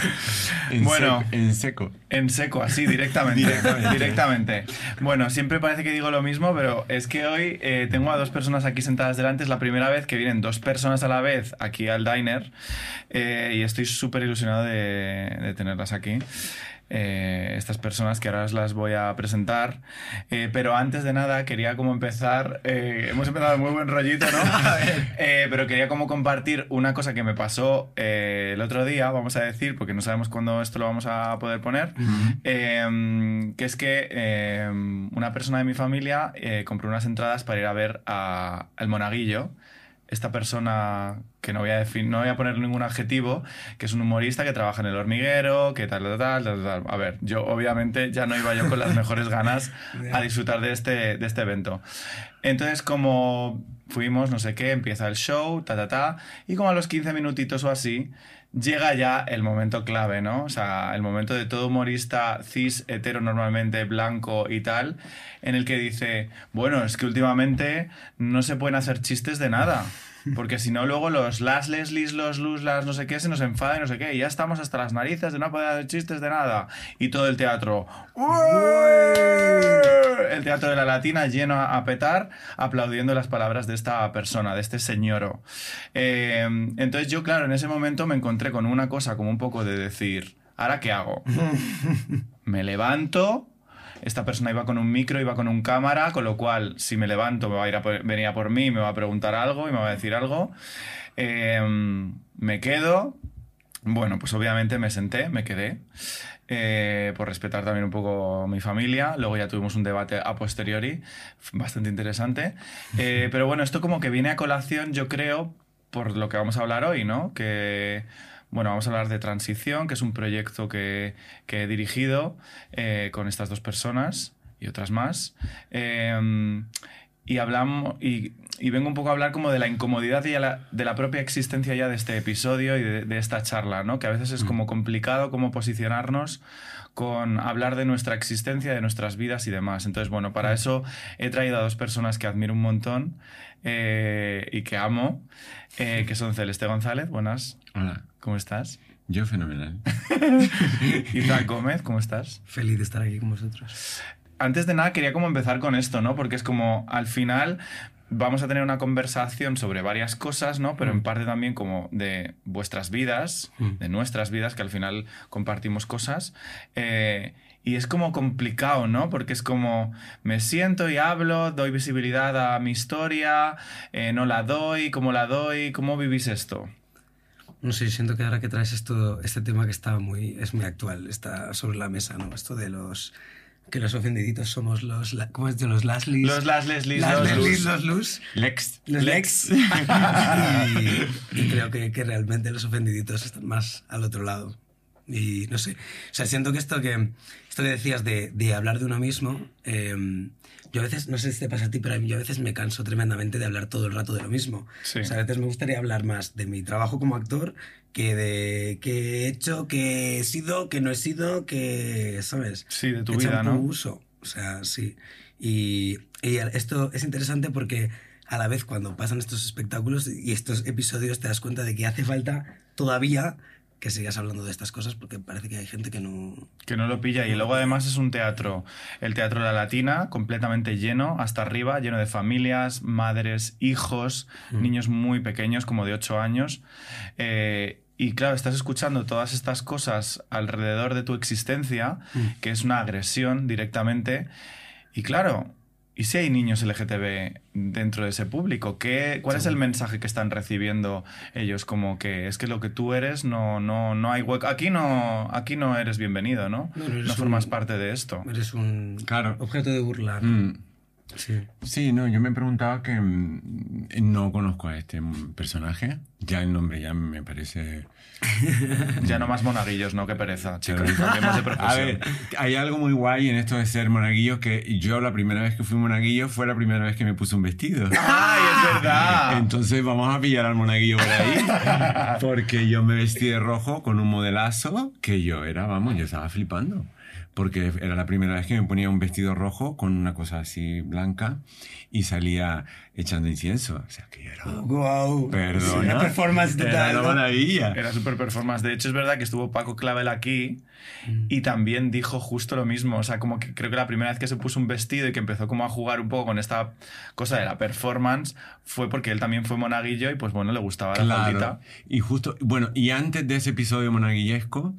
En Bueno. sec- en seco. En seco, así, directamente. Directamente. directamente. Bueno, siempre parece que digo lo mismo, pero es que hoy eh, tengo a dos personas aquí sentadas delante. Es la primera vez que vienen dos personas a la vez aquí al diner eh, y estoy súper ilusionado de, de tenerlas aquí. Eh, estas personas que ahora os las voy a presentar. Eh, pero antes de nada quería como empezar, eh, hemos empezado muy buen rollito, ¿no? Pero quería como compartir una cosa que me pasó el otro día, vamos a decir, porque no sabemos cuándo esto lo vamos a poder poner, eh, que es que eh, una persona de mi familia compró unas entradas para ir a ver a El Monaguillo. Esta persona, que no voy, a no voy a poner ningún adjetivo, que es un humorista que trabaja en el hormiguero, que tal, tal, tal, tal, tal. A ver, yo obviamente ya no iba yo con las mejores ganas a disfrutar de este, de este evento. Entonces, como fuimos, no sé qué, empieza el show, ta, ta, ta, y como a los 15 minutitos o así, llega ya el momento clave, ¿no? O sea, el momento de todo humorista cis, hetero normalmente, blanco y tal, en el que dice, bueno, es que últimamente no se pueden hacer chistes de nada. Porque si no, luego los las Leslies, los lus, las no sé qué, se nos enfadan y no sé qué. Y ya estamos hasta las narices de no poder hacer chistes de nada. Y todo el teatro. El teatro de la latina lleno a, a petar, aplaudiendo las palabras de esta persona, de este señoro. Eh, entonces yo, claro, en ese momento me encontré con una cosa como un poco de decir, ¿ahora qué hago? me levanto. Esta persona iba con un micro, iba con un cámara, con lo cual, si me levanto, me va a ir a por- venir a por mí, me va a preguntar algo y me va a decir algo. Eh, me quedo. Bueno, pues obviamente me senté, me quedé, eh, por respetar también un poco mi familia. Luego ya tuvimos un debate a posteriori, bastante interesante. Eh, pero bueno, esto como que viene a colación, yo creo, por lo que vamos a hablar hoy, ¿no? Que, bueno, vamos a hablar de Transición, que es un proyecto que, he dirigido eh, con estas dos personas y otras más. Eh, y hablamos y, y vengo un poco a hablar como de la incomodidad y la- de la propia existencia ya de este episodio y de, de esta charla, ¿no? Que a veces es como complicado cómo posicionarnos con hablar de nuestra existencia, de nuestras vidas y demás. Entonces, bueno, para eso he traído a dos personas que admiro un montón eh, y que amo, eh, que son Celeste González, buenas, Hola. ¿cómo estás? Yo fenomenal. Isaac Gómez, ¿cómo estás? Feliz de estar aquí con vosotros. Antes de nada quería como empezar con esto, ¿no? Porque es como al final vamos a tener una conversación sobre varias cosas, ¿no? Pero en parte también como de vuestras vidas, Mm. de nuestras vidas, que al final compartimos cosas. Eh, y es como complicado, ¿no? Porque es como me siento y hablo, doy visibilidad a mi historia, eh, no la doy, cómo la doy, cómo vivís esto. No sé, siento que ahora que traes esto, este tema que está muy, es muy actual, está sobre la mesa, ¿no? Esto de los que los ofendiditos somos los, la- ¿cómo es? De los Laslis. Los las Leslies, Las los Leslies, Luz. los Luz. Lex. Los Lex. Lex. y, y creo que, que realmente los ofendiditos están más al otro lado. Y no sé, o sea, siento que esto que, esto que decías de, de hablar de uno mismo, eh, yo a veces, no sé si te pasa a ti, pero a mí yo a veces me canso tremendamente de hablar todo el rato de lo mismo. Sí. O sea, a veces me gustaría hablar más de mi trabajo como actor que de qué he hecho, qué he sido, qué no he sido, que, ¿sabes? Sí, de tu ¿Qué vida, ¿no? uso? O sea, sí. Y, y esto es interesante porque a la vez cuando pasan estos espectáculos y estos episodios te das cuenta de que hace falta todavía que sigas hablando de estas cosas porque parece que hay gente que no... Que no lo pilla. Y luego además es un teatro, el Teatro de la Latina, completamente lleno, hasta arriba, lleno de familias, madres, hijos, niños muy pequeños, como de 8 años. Eh, y claro, estás escuchando todas estas cosas alrededor de tu existencia, que es una agresión directamente. Y claro, ¿y si hay niños LGTB dentro de ese público? ¿Qué, ¿Cuál es el mensaje que están recibiendo ellos? Como que es que lo que tú eres no, no, no hay hueco. Aquí no, aquí no eres bienvenido, ¿no? No, no eres No formas un- parte de esto. Eres un Claro. objeto de burla. ¿no? Mm, Sí. Sí, no, yo me preguntaba que mm, no conozco a este personaje. Ya el nombre ya me parece... Ya no más monaguillos, ¿no? Qué pereza, chicos. A ver, hay algo muy guay en esto de ser monaguillo que yo la primera vez que fui monaguillo fue la primera vez que me puse un vestido. ¡Ay, es verdad! Entonces vamos a pillar al monaguillo por ahí. Porque yo me vestí de rojo con un modelazo que yo era, vamos, yo estaba flipando. Porque era la primera vez que me ponía un vestido rojo con una cosa así blanca y salía echando incienso. O sea que yo era... Wow. Perdona. performance Era total. una maravilla. Era super performance. De hecho, es verdad que estuvo Paco Clavel aquí Mm. y también dijo justo lo mismo. O sea, como que creo que la primera vez que se puso un vestido y que empezó como a jugar un poco con esta cosa de la performance fue porque él también fue monaguillo y pues bueno, le gustaba la Claro. faldita. Y justo, bueno, y antes de ese episodio monaguillesco,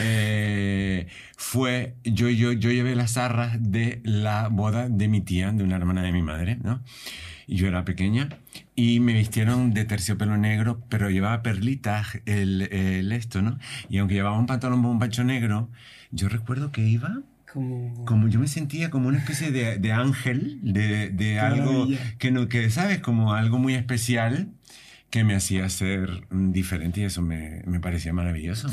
eh, fue, yo, yo, yo llevé las arras de la boda de mi tía, de una hermana de mi madre, ¿no? Y yo era pequeña y me vistieron de terciopelo negro, pero llevaba perlitas el, el esto, ¿no? Y aunque llevaba un pantalón bombacho negro, yo recuerdo que iba Como... como yo me sentía como una especie de, de ángel, de, de algo maravilla. que, no, que, ¿sabes? Como algo muy especial que me hacía ser diferente y eso me, me parecía maravilloso.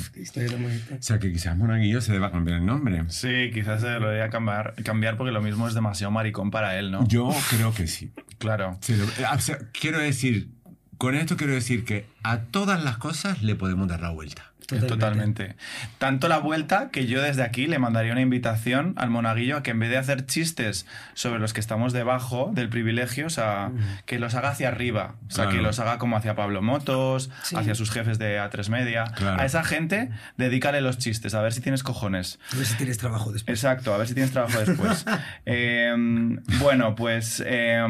Bonita. O sea, que quizás Monaguillo se deba cambiar el nombre. Sí, quizás se lo debería cambiar, cambiar porque lo mismo es demasiado maricón para él, ¿no? Yo creo que sí. Claro. Se lo- o sea, quiero decir, con esto quiero decir que a todas las cosas le podemos dar la vuelta. Totalmente. Tanto la vuelta que yo desde aquí le mandaría una invitación al monaguillo a que en vez de hacer chistes sobre los que estamos debajo del privilegio, o sea, que los haga hacia arriba. O sea, Claro. que los haga como hacia Pablo Motos, Sí. hacia sus jefes de A3 Media. Claro. A esa gente, dedícale los chistes, a ver si tienes cojones. A ver si tienes trabajo después. Exacto, a ver si tienes trabajo después. Eh, bueno, pues eh,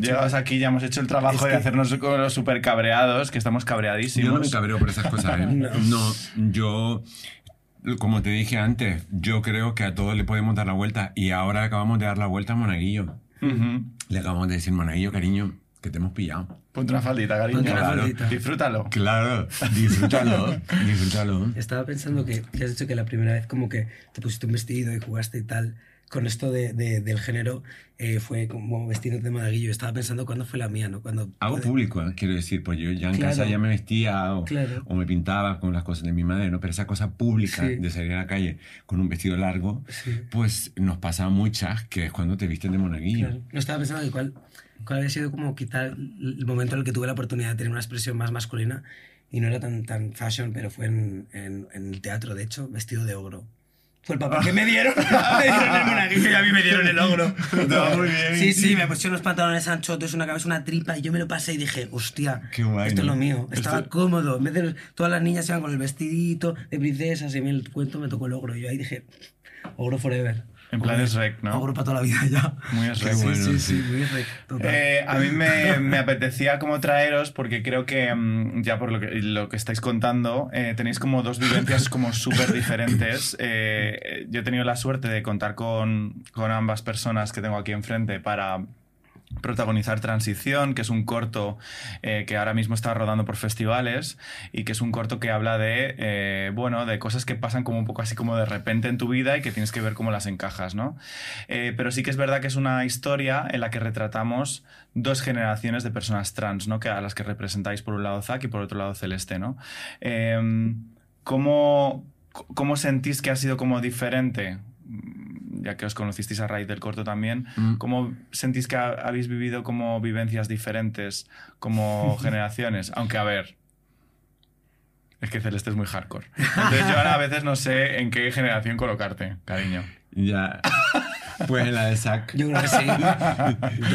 llegados aquí ya hemos hecho el trabajo Es de que- hacernos los super cabreados, que estamos cabreadísimos. Yo no me cabreo por esas cosas, ¿eh? No. no, yo, como te dije antes, yo creo que a todos le podemos dar la vuelta y ahora acabamos de dar la vuelta a Monaguillo. Le acabamos de decir, Monaguillo, cariño, que te hemos pillado. Ponte una faldita, cariño. Ponte una Claro. faldita. Disfrútalo. Claro, disfrútalo, disfrútalo. Estaba pensando que, que has dicho que la primera vez como que te pusiste un vestido y jugaste y tal, con esto de, de- del género, eh, fue como vestido de monaguillo. Estaba pensando cuándo fue la mía, ¿no? Cuando Hago puede- público, ¿eh? quiero decir, pues yo ya en Claro. casa ya me vestía o, Claro. o me pintaba con las cosas de mi madre, ¿no? Pero esa cosa pública Sí. de salir a la calle con un vestido largo, Sí. pues nos pasa a muchas que es cuando te visten de monaguillo. Claro. No estaba pensando que cuál, cuál había sido como quizá el momento en el que tuve la oportunidad de tener una expresión más masculina y no era tan, tan fashion, pero fue en, en, en el teatro, de hecho, vestido de ogro. Fue el papel que me dieron. me dieron el monaguillo y a mí me dieron el ogro. No, muy bien. Sí, sí, me pusieron unos pantalones anchotes, una cabeza, una tripa, y yo me lo pasé y dije, hostia, Qué guay, esto es lo mío. Estaba Esto- cómodo. En vez de todas las niñas iban con el vestidito de princesas y a mí el cuento me tocó el ogro. Y yo ahí dije, ogro forever. En plan es rec, ¿no? Ogro para toda la vida ya. Muy es rec. bueno. sí, sí, sí. muy rec, total. Eh, a mí me, me apetecía como traeros porque creo que mm, ya por lo que, lo que estáis contando eh, tenéis como dos vivencias como súper diferentes. Eh, yo he tenido la suerte de contar con, con ambas personas que tengo aquí enfrente para protagonizar Transición, que es un corto eh, que ahora mismo está rodando por festivales y que es un corto que habla de, eh, bueno, de cosas que pasan como un poco así como de repente en tu vida y que tienes que ver cómo las encajas, ¿no? Eh, pero sí que es verdad que es una historia en la que retratamos dos generaciones de personas trans, ¿no? Que a las que representáis por un lado Zack y por otro lado Celeste, ¿no? Eh, ¿cómo, ¿Cómo sentís que ha sido como diferente? Ya que os conocisteis a raíz del corto también, Mm. ¿cómo sentís que ha- habéis vivido como vivencias diferentes, como generaciones? Aunque, a ver, es que Celeste es muy hardcore. Entonces yo ahora a veces no sé en qué generación colocarte, cariño. Ya. Pues en la de Zack. Yo creo que sí. Yo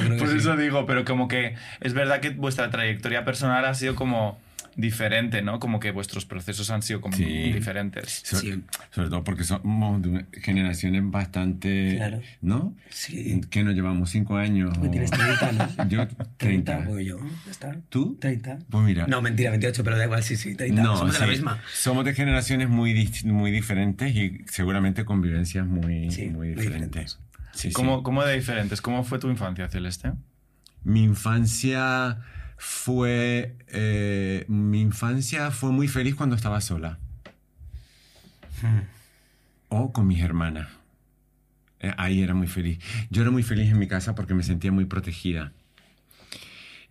creo que Por sí. eso digo, pero como que es verdad que vuestra trayectoria personal ha sido como diferente, ¿no? Como que vuestros procesos han sido como Sí. diferentes. So- Sí. Sobre todo porque somos de generaciones bastante. Claro. ¿No? Sí. Que nos llevamos cinco años. Me o- tienes 30, ¿no? Yo, 30. pues yo. Ya está. ¿Tú? 30. Pues mira. No, mentira, 28, pero da igual, sí, sí, 30. No, Somos de la misma. Somos de generaciones muy, muy diferentes y seguramente con vivencias muy, Sí, muy muy diferentes. sí. ¿Cómo, ¿Cómo de diferentes? ¿Cómo fue tu infancia, Celeste? Mi infancia fue. eh, mi infancia fue muy feliz cuando estaba sola. O con mis hermanas. Eh, ahí era muy feliz. Yo era muy feliz en mi casa porque me sentía muy protegida.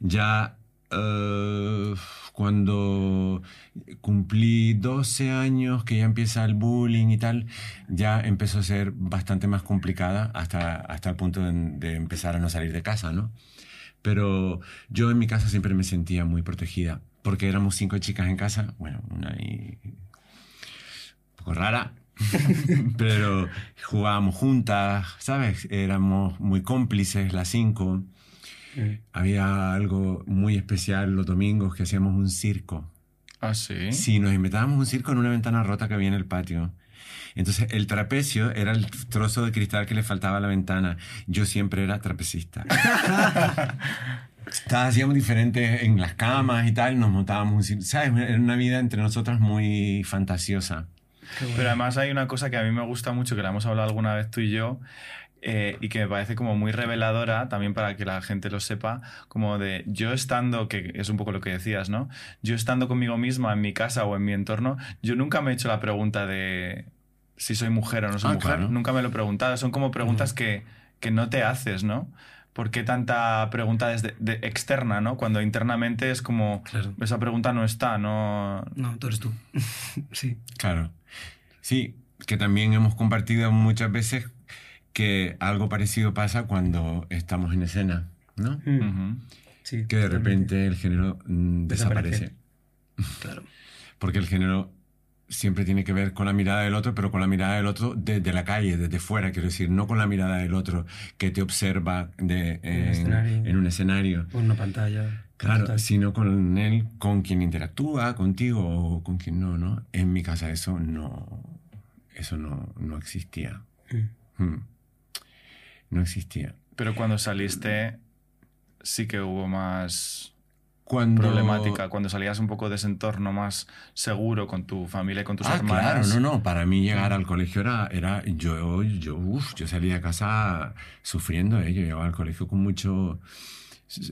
Ya eh, cuando cumplí 12 años, que ya empieza el bullying y tal, ya empezó a ser bastante más complicada hasta, hasta el punto de, de empezar a no salir de casa, ¿no? Pero yo en mi casa siempre me sentía muy protegida, porque éramos cinco chicas en casa, bueno, una ahí un poco rara, pero jugábamos juntas, ¿sabes? Éramos muy cómplices las cinco. Había algo muy especial los domingos que hacíamos un circo. Ah, sí. Sí, nos inventábamos un circo en una ventana rota que había en el patio. Entonces, el trapecio era el trozo de cristal que le faltaba a la ventana. Yo siempre era trapecista. Hacíamos diferentes en las camas y tal, nos montábamos. ¿Sabes? Era una vida entre nosotras muy fantasiosa. Pero además hay una cosa que a mí me gusta mucho, que la hemos hablado alguna vez tú y yo, eh, y que me parece como muy reveladora, también para que la gente lo sepa, como de yo estando, que es un poco lo que decías, ¿no? Yo estando conmigo misma en mi casa o en mi entorno, yo nunca me he hecho la pregunta de si soy mujer o no soy Ah, mujer, claro. nunca me lo he preguntado, son como preguntas que, que no te haces, ¿no? ¿Por qué tanta pregunta desde de externa, ¿no? Cuando internamente es como Claro. esa pregunta no está, no No, tú eres tú. sí. Claro. Sí, que también hemos compartido muchas veces que algo parecido pasa cuando estamos en escena, ¿no? Ujú. Sí, Que de repente el género mm, Desaparece. desaparece. Claro. Porque el género siempre tiene que ver con la mirada del otro, pero con la mirada del otro desde la calle, desde fuera, quiero decir, no con la mirada del otro que te observa de, en, un escenario. Por una pantalla. Claro, Total. sino con él, con quien interactúa, contigo o con quien no, ¿no? En mi casa eso no, eso no, no existía. Mm. Mm. No existía. Pero cuando saliste sí que hubo más Cuando... problemática, cuando salías un poco de ese entorno más seguro con tu familia y con tus ah, hermanas. claro, no, no. Para mí llegar al colegio era, era yo, yo, uf, yo salía de casa sufriendo, ¿eh? Yo llegaba al colegio con mucho,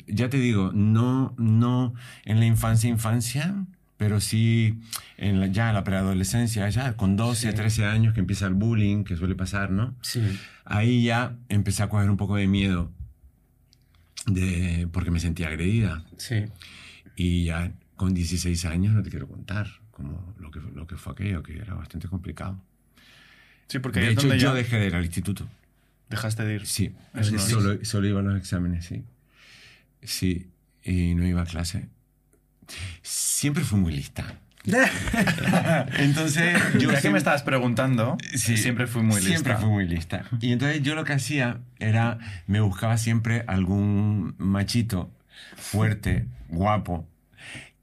ya te digo, no, no en la infancia, infancia, pero sí en la, ya la preadolescencia, ya con 12, Sí. 13 años que empieza el bullying, que suele pasar, ¿no? Sí. Ahí ya empecé a coger un poco de miedo de, porque me sentía agredida. Sí. Y ya con 16 años no te quiero contar como lo que, lo que fue aquello, que era bastante complicado. Sí, porque De hecho, yo ya dejé de ir al instituto. dejaste de ir. Sí, es. solo, solo iba a los exámenes, sí. Sí, y no iba a clase. Siempre fui muy lista. Entonces, yo Ya que me estabas preguntando, Sí, siempre fui muy lista. Siempre fui muy lista. Y entonces yo lo que hacía era, me buscaba siempre algún machito fuerte, guapo,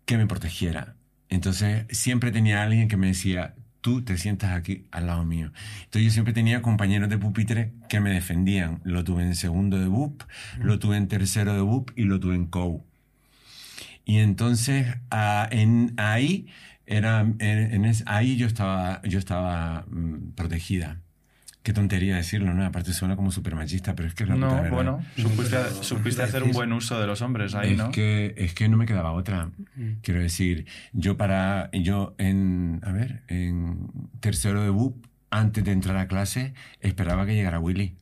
que me protegiera. Entonces siempre tenía alguien que me decía, tú te sientas aquí al lado mío. Entonces yo siempre tenía compañeros de pupitre que me defendían. Lo tuve en segundo de BUP, lo tuve en tercero de BUP y lo tuve en COU. Y entonces ah, en, ahí, era, en, en es- ahí yo estaba, yo estaba mm, protegida. Qué tontería decirlo, ¿no? Aparte suena como súper machista, pero es que es la puta No, verdad. bueno, supiste, supiste hacer un buen uso de los hombres ahí, es, ¿no? que, es que no me quedaba otra. Mm. Quiero decir, yo para, yo en, a ver, en tercero de BUP, antes de entrar a clase, esperaba que llegara Willy.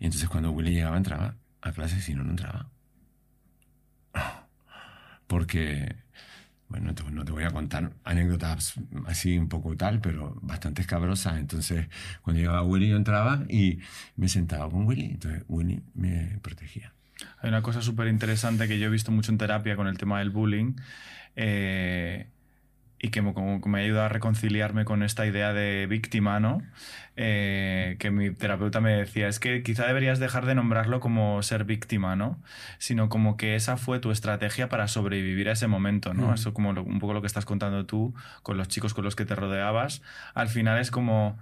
Y entonces cuando Willy llegaba, entraba a clase, si no, no entraba. Porque, bueno, no te, voy a contar anécdotas así un poco tal, pero bastante escabrosas. Entonces, cuando llegaba Willy, yo entraba y me sentaba con Willy. Entonces, Willy me protegía. Hay una cosa súper interesante que yo he visto mucho en terapia con el tema del bullying eh, y que me, como me ha ayudado a reconciliarme con esta idea de víctima, ¿no? Eh, que mi terapeuta me decía, es que quizá deberías dejar de nombrarlo como ser víctima, ¿no? Sino como que esa fue tu estrategia para sobrevivir a ese momento, ¿no? Mm. Eso como lo- un poco lo que estás contando tú con los chicos con los que te rodeabas. Al final es como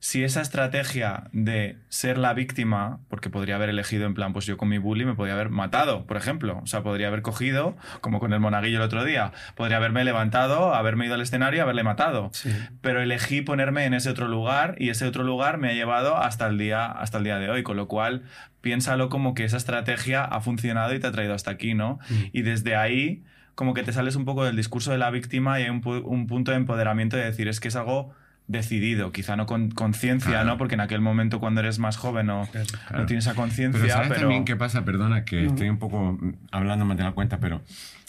si esa estrategia de ser la víctima, porque podría haber elegido en plan, pues yo con mi bully me podría haber matado, por ejemplo. O sea, podría haber cogido, como con el monaguillo el otro día, podría haberme levantado, haberme ido al escenario y haberle matado. Sí. Pero elegí ponerme en ese otro lugar y ese otro lugar me ha llevado hasta el día, hasta el día de hoy. Con lo cual, piénsalo como que esa estrategia ha funcionado y te ha traído hasta aquí, ¿no? Mm. Y desde ahí, como que te sales un poco del discurso de la víctima y hay un, pu- un punto de empoderamiento de decir, es que es algo decidido, quizá no con conciencia, Claro. ¿no? Porque en aquel momento cuando eres más joven no, Claro. no tienes esa conciencia, Pero ¿sabes pero... también qué pasa? Perdona que estoy un poco hablando más de la cuenta, pero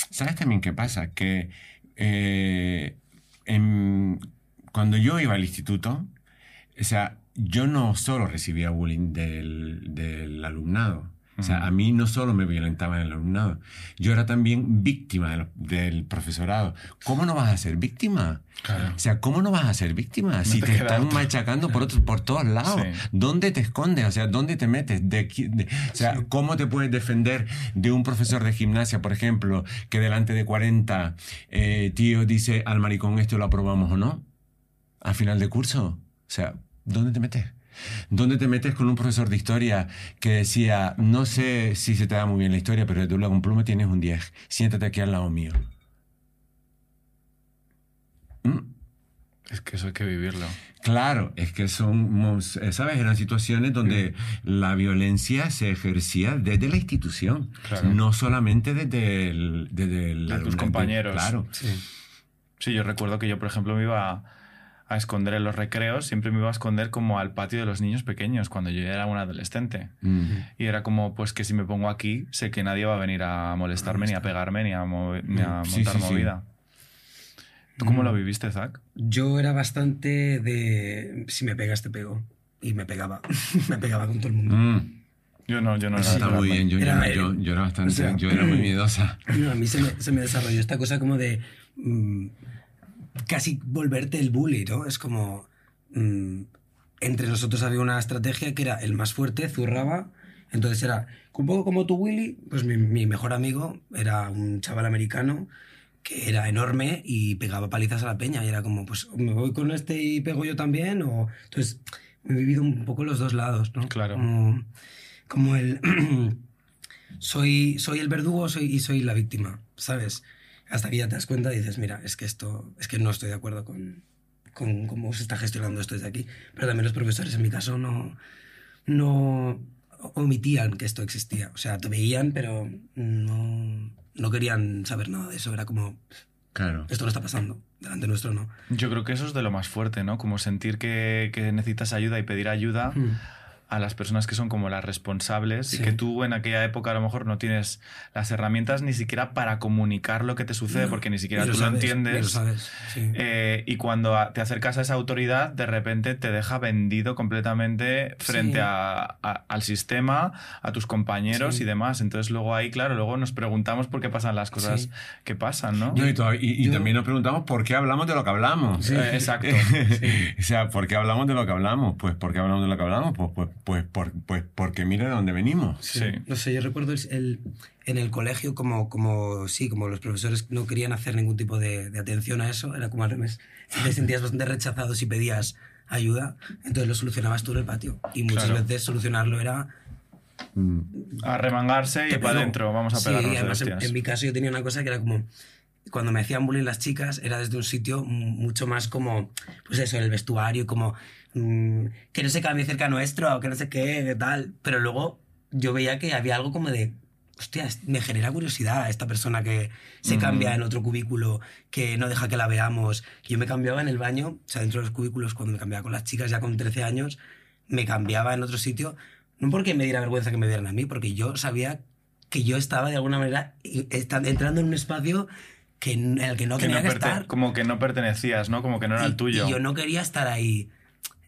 ¿sabes también qué pasa? Que eh, en- cuando yo iba al instituto, o sea, yo no solo recibía bullying del, del alumnado, O sea, a mí no solo me violentaban el alumnado, yo era también víctima del, del profesorado. ¿Cómo no vas a ser víctima? Claro. O sea, ¿cómo no vas a ser víctima si te te, están otra. machacando por, otros- por todos lados? Sí. ¿Dónde te escondes? O sea, ¿dónde te metes? De, de- o sea, ¿cómo te puedes defender de un profesor de gimnasia, por ejemplo, que delante de 40 eh, tíos dice al maricón esto lo aprobamos o no? Al final de curso. O sea, ¿dónde te metes? ¿Dónde te metes con un profesor de historia que decía, no sé si se te da muy bien la historia, pero tú con pluma tienes un 10, siéntate aquí al lado mío? ¿Mm? Es que eso hay que vivirlo. Claro, es que son, ¿sabes? Eran situaciones donde la violencia se ejercía desde la institución, Claro. no solamente desde el, desde el De tus compañeros. Claro. Sí. Sí, yo recuerdo que yo, por ejemplo, me iba a, esconder en los recreos, siempre me iba a esconder como al patio de los niños pequeños, cuando yo ya era un adolescente. Mm. Y era como, pues que si me pongo aquí, sé que nadie va a venir a molestarme, ni a pegarme, ni a, ni a Mm, sí, montar sí, sí. movida. ¿Tú cómo Mm. lo viviste, Zach? Yo era bastante de. Si me pegas, te pego. Y me pegaba. me pegaba con todo el mundo. Mm. Yo no, yo no era está muy bien. Yo, Era, yo, yo era bastante, o sea, yo era muy miedosa. No, a mí se me, se me desarrolló esta cosa como de mm, casi volverte el bully, ¿no? Es como... mm, entre nosotros había una estrategia que era el más fuerte, zurraba. Entonces era un poco como tu Willy, pues mi, mi mejor amigo era un chaval americano que era enorme y pegaba palizas a la peña. Y era como, pues me voy con este y pego yo también. O... Entonces he vivido un poco los dos lados, ¿no? Claro. Como, como el... soy, soy el verdugo soy, y soy la víctima, ¿sabes? Hasta que ya te das cuenta y dices, mira, es que esto, es que no estoy de acuerdo con, con cómo se está gestionando esto desde aquí. Pero también los profesores, en mi caso, no, no omitían que esto existía. O sea, te veían, pero no, no querían saber nada de eso. Era como, Claro. esto no está pasando, delante nuestro no. Yo creo que eso es de lo más fuerte, ¿no? Como sentir que, que necesitas ayuda y pedir ayuda Mm. A las personas que son como las responsables y Sí. que tú en aquella época a lo mejor no tienes las herramientas ni siquiera para comunicar lo que te sucede No, porque ni siquiera tú lo sabes, entiendes. ni lo sabes, sí. Eh, y cuando te acercas a esa autoridad, de repente te deja vendido completamente frente Sí. a- a- al sistema, a tus compañeros Sí. y demás. Entonces luego ahí, claro, luego nos preguntamos por qué pasan las cosas Sí. que pasan, ¿no? No, y, todavía- y- y yo- también nos preguntamos por qué hablamos de lo que hablamos. Eh, exacto. o sea, ¿por qué hablamos de lo que hablamos? Pues, ¿por qué hablamos de lo que hablamos? Pues, pues, pues, por- pues porque mira de dónde venimos. Sí. No sé, yo recuerdo el, el- en el colegio como, como, sí, como los profesores no querían hacer ningún tipo de, de atención a eso, era como al revés. Te sentías bastante rechazado si pedías ayuda, entonces lo solucionabas tú en el patio. Y muchas Claro. veces solucionarlo era... Mm. A remangarse y para adentro, vamos a Sí, pegarnos de además, en, en mi caso yo tenía una cosa que era como... Cuando me hacían bullying las chicas era desde un sitio mucho más como, pues eso, en el vestuario, como mm, que no se cambie cerca nuestro, que no sé qué, que tal. Pero luego yo veía que había algo como de, hostia, me genera curiosidad esta persona que se Ujú. cambia en otro cubículo, que no deja que la veamos. Yo me cambiaba en el baño, o sea, dentro de los cubículos, cuando me cambiaba con las chicas ya con 13 años, me cambiaba en otro sitio, no porque me diera vergüenza que me vieran a mí, porque yo sabía que yo estaba de alguna manera entrando en un espacio que, en el que no Que tenía no que perte- estar. Como que no pertenecías, ¿no? Como que no era Y- el tuyo. Y yo no quería estar ahí,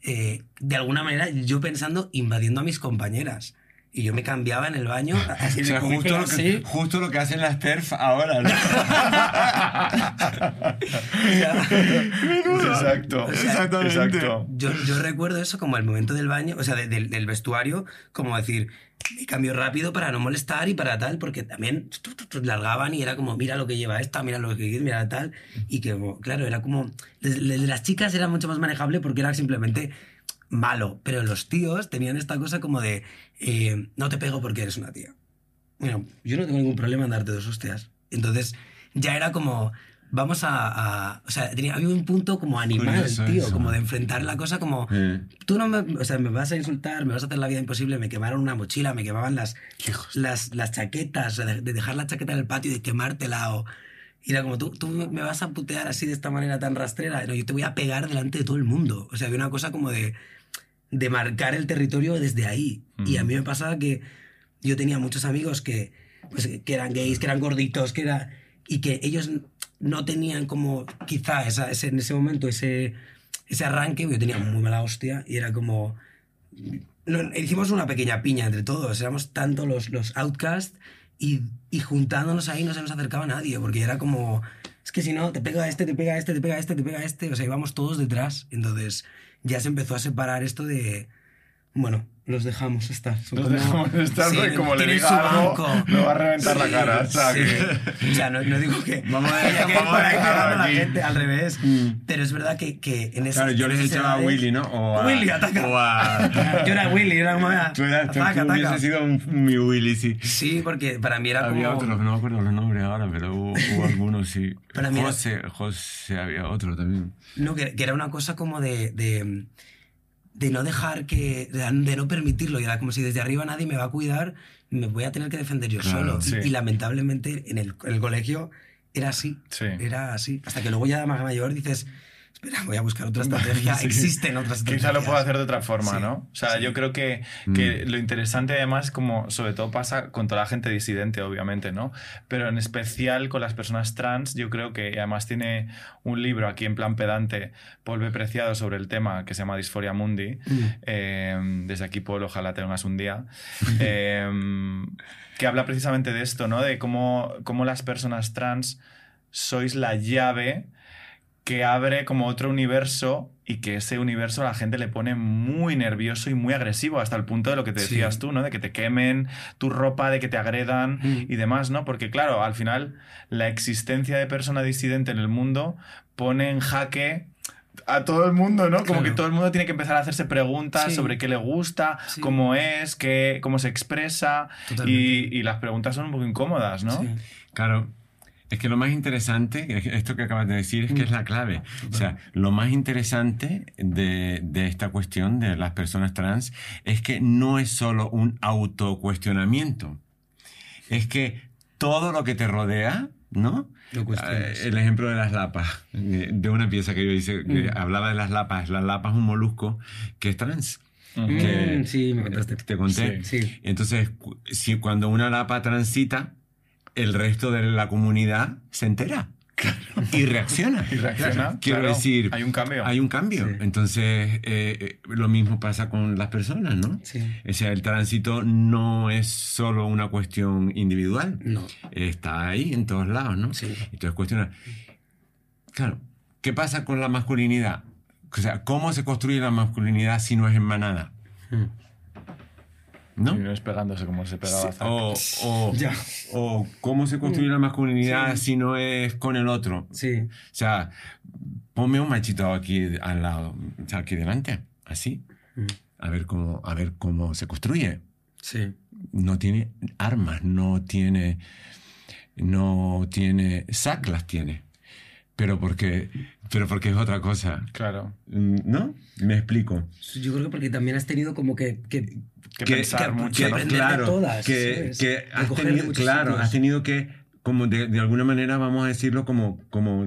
eh, de alguna manera, yo pensando, invadiendo a mis compañeras. Y yo me cambiaba en el baño, así O sea, justo lo, que, así. justo lo que hacen las TERF ahora, ¿no? Exacto. O sea, Exactamente. Exacto. Yo, yo recuerdo eso como el momento del baño, o sea, de- del- del vestuario, como decir, me cambio rápido para no molestar y para tal, porque también tu, tu, tu, largaban y era como, mira lo que lleva esta, mira lo que quiere, mira tal. Y que, claro, era como. Desde las chicas era mucho más manejable porque era simplemente malo, pero los tíos tenían esta cosa como de, eh, no te pego porque eres una tía. Bueno, yo no tengo ningún problema en darte dos hostias. Entonces, ya era como, vamos a... a- o sea, tenía, había un punto como animal, Curioso tío, eso. como de enfrentar la cosa como, Eh, tú no me, o sea, me vas a insultar, me vas a hacer la vida imposible, me quemaron una mochila, me quemaban las, las, las chaquetas, o sea, de, de dejar la chaqueta en el patio y de quemártela o... Y era como, tú, tú me vas a putear así de esta manera tan rastrera, no, yo te voy a pegar delante de todo el mundo. O sea, había una cosa como de, de marcar el territorio desde ahí. Y a mí me pasaba que yo tenía muchos amigos que, pues, que eran gays, que eran gorditos, que era, y que ellos no tenían como quizá esa, ese, en ese momento ese, ese arranque, yo tenía muy mala hostia y era como, lo- hicimos una pequeña piña entre todos, éramos tanto los, los outcasts y, y juntándonos ahí no se nos acercaba nadie, porque era como, es que si no, te pega este, te pega este, te pega este, te pega este, o sea, íbamos todos detrás, entonces ya se empezó a separar esto de, bueno, los dejamos estar. como- dejamos estar Sí, porque como le diga algo, me va a reventar la cara. O sea, Sí. que... O sea, no, no digo que Vamos a dejar- que vamos a pegando a la gente, al revés. Mm. Pero es verdad que, que en ese Claro, yo les echaba a Willy, ¿no? O a, Willy, ataca. O a... Yo era Willy, era como... Tú, eras, ataca, tú ataca. sido un, mi Willy, sí. Sí, porque para mí era Había como... otros, no me acuerdo los nombres ahora, pero hubo, hubo algunos, sí. Para mí era- José, José, había otro también. No, que, que era una cosa como de, de, de no dejar que... De, no permitirlo. Y era como si desde arriba nadie me va a cuidar, me voy a tener que defender yo Claro, solo. Y- lamentablemente en el, en el colegio era así. Sí. Era así. Hasta que luego ya más mayor dices... Espera, voy a buscar otra estrategia. Sí. Existen otras estrategias. Quizá lo puedo hacer de otra forma, Sí, ¿no? O sea, sí. yo creo que, Mm. que lo interesante además, como sobre todo pasa con toda la gente disidente, obviamente, ¿no? Pero en especial con las personas trans, yo creo que y además tiene un libro aquí en plan pedante, Polve Preciado, sobre el tema que se llama Disforia Mundi. Mm. Eh, desde aquí, Paul, ojalá tengas un día. Eh, que habla precisamente de esto, ¿no? De cómo, cómo las personas trans sois la llave que abre como otro universo y que ese universo a la gente le pone muy nervioso y muy agresivo, hasta el punto de lo que te Sí. decías tú, ¿no? De que te quemen tu ropa, de que te agredan Mm. y demás, ¿no? Porque claro, al final la existencia de persona disidente en el mundo pone en jaque a todo el mundo, ¿no? Como Claro. que todo el mundo tiene que empezar a hacerse preguntas Sí. sobre qué le gusta, Sí. cómo es, qué, cómo se expresa Totalmente. y, y las preguntas son un poco incómodas, ¿no? Sí. Claro. Es que lo más interesante, esto que acabas de decir, es que Mm. es la clave. O sea, lo más interesante de, de esta cuestión de las personas trans es que no es solo un autocuestionamiento. Es que todo lo que te rodea, ¿no? Eh, el ejemplo de las lapas, de una pieza que yo hice, que Mm. hablaba de las lapas. La lapa es un molusco que es trans. Que- Mm, sí, me contaste. Te conté. Sí. Entonces, cu- si cuando una lapa transita, el resto de la comunidad se entera y reacciona. Y reacciona, Quiero claro. decir, Hay un cambio. Hay un cambio. Sí. Entonces, eh, eh, lo mismo pasa con las personas, ¿no? Sí. O sea, el tránsito no es solo una cuestión individual. No. Está ahí en todos lados, ¿no? Sí. Entonces, cuestiona. Claro, ¿qué pasa con la masculinidad? O sea, ¿cómo se construye la masculinidad si no es en manada? Mm. ¿No? Y no es pegándose como se pegaba Sí, o, o- Ya. o cómo se construye la masculinidad Sí. si no es con el otro. Sí. O sea, ponme un machito aquí al lado, o sea, aquí delante, así, Mm. a ver cómo, a ver cómo se construye. Sí. No tiene armas, no tiene, no tiene, Zack las tiene, pero porque, pero porque es otra cosa, Claro. Mm, ¿no? Me explico. Yo creo que porque también has tenido como que... que Que, Que- pensar que- mucho. que ¿no? de todas, que, que has tenido, claro, sitios. has tenido que, como de, de alguna manera, vamos a decirlo, como, como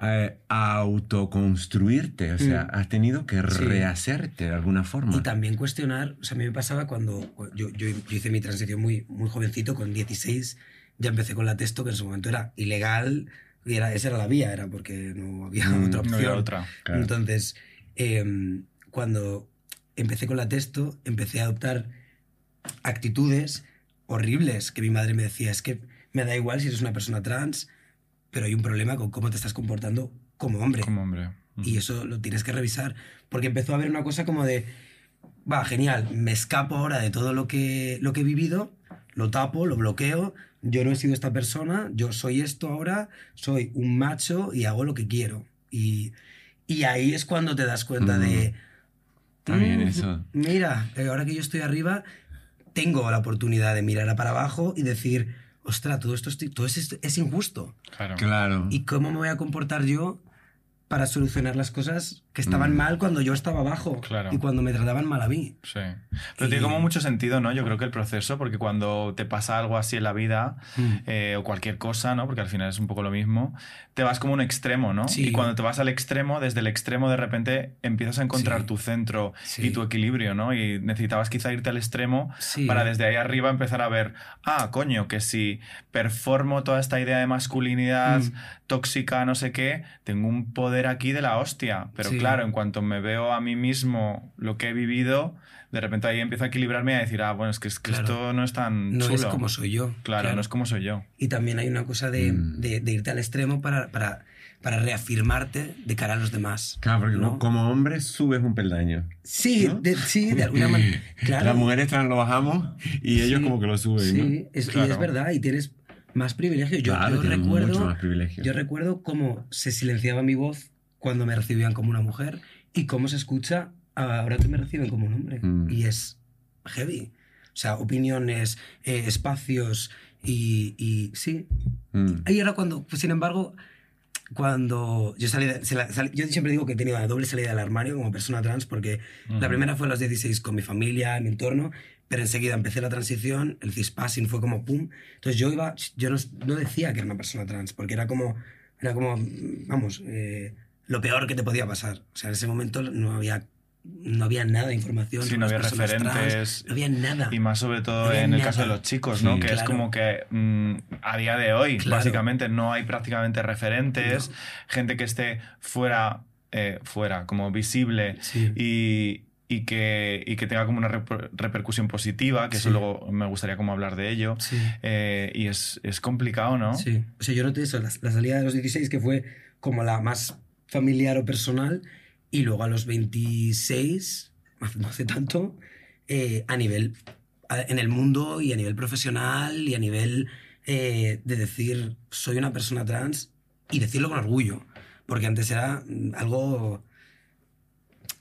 eh, autoconstruirte, o sea, Mm. has tenido que Sí. rehacerte de alguna forma. Y también cuestionar, o sea, a mí me pasaba cuando yo, yo, yo hice mi transición muy, muy jovencito, con 16, ya empecé con la texto, que en su momento era ilegal, y era, esa era la vía, era porque no había Mm, otra No opción. había otra. Claro. Entonces, em, cuando empecé con la texto, empecé a adoptar actitudes horribles que mi madre me decía, es que me da igual si eres una persona trans, pero hay un problema con cómo te estás comportando como hombre. Como hombre. Y eso lo tienes que revisar. Porque empezó a haber una cosa como de, va, genial, me escapo ahora de todo lo que, lo que he vivido, lo tapo, lo bloqueo, yo no he sido esta persona, yo soy esto ahora, soy un macho y hago lo que quiero. Y, y ahí es cuando te das cuenta Mm. de... Está bien "Mm, eso. Mira, eh, ahora que yo estoy arriba, tengo la oportunidad de mirar para abajo y decir, ostras, todo esto estoy- todo es, es injusto. Claro. Claro. ¿Y cómo me voy a comportar yo para solucionar las cosas que estaban Mm. mal cuando yo estaba abajo Claro. y cuando me trataban mal a mí? Sí. Pero Y- tiene como mucho sentido, ¿no? Yo creo que el proceso, porque cuando te pasa algo así en la vida, Mm. eh, o cualquier cosa, ¿no? Porque al final es un poco lo mismo, te vas como un extremo, ¿no? Sí. Y cuando te vas al extremo, desde el extremo de repente empiezas a encontrar Sí. tu centro Sí. y tu equilibrio, ¿no? Y necesitabas quizá irte al extremo para desde ahí arriba empezar a ver, ah, coño, que si performo toda esta idea de masculinidad Mm. tóxica, no sé qué, tengo un poder aquí de la hostia. Pero. Claro, en cuanto me veo a mí mismo lo que he vivido, de repente ahí empiezo a equilibrarme y a decir, ah, bueno, es que, es que Claro. esto no es tan No chulo. es como soy yo. Claro, no es como soy yo. Y también hay una cosa de, Mm. de- de irte al extremo para, para, para reafirmarte de cara a los demás. Claro, porque ¿no? como hombre subes un peldaño. Sí, ¿no? de, sí, de alguna manera. Claro. Las mujeres trans lo bajamos y ellos Sí, como que lo suben, Sí, ¿no? es, y es verdad, y tienes más privilegios. Yo, Claro, yo tienen recuerdo, mucho más privilegios. yo recuerdo cómo se silenciaba mi voz cuando me recibían como una mujer y cómo se escucha ahora que me reciben como un hombre. Mm. Y es heavy. O sea, opiniones, eh, espacios y, y sí. Mm. Ahí era cuando, pues, sin embargo, cuando yo salí, de- la- sal- yo siempre digo que he tenido la doble salida del armario como persona trans porque la Ujú. primera fue a los 16 con mi familia, mi entorno, pero enseguida empecé la transición, el cispassing fue como pum. Entonces yo iba, yo no, no decía que era una persona trans porque era como, era como, vamos, eh, lo peor que te podía pasar. O sea, en ese momento no había, no había nada de información. Sí, no había trans, referentes. no había nada. Y más sobre todo No en el caso de los chicos, ¿no? Sí. que es como que mm, a día de hoy, Claro. básicamente, no hay prácticamente referentes, No. gente que esté fuera, eh, fuera, como visible Sí. y, y que, y que tenga como una reper- repercusión positiva, que eso luego me gustaría como hablar de ello. Sí. Eh, y es, es complicado, ¿no? Sí. O sea, yo noté eso, la, la salida de los 16, que fue como la más familiar o personal, y luego a los 26, hace- no hace tanto, eh, a nivel, en el mundo y a nivel profesional y a nivel eh, de decir, soy una persona trans y decirlo con orgullo, porque antes era mm, algo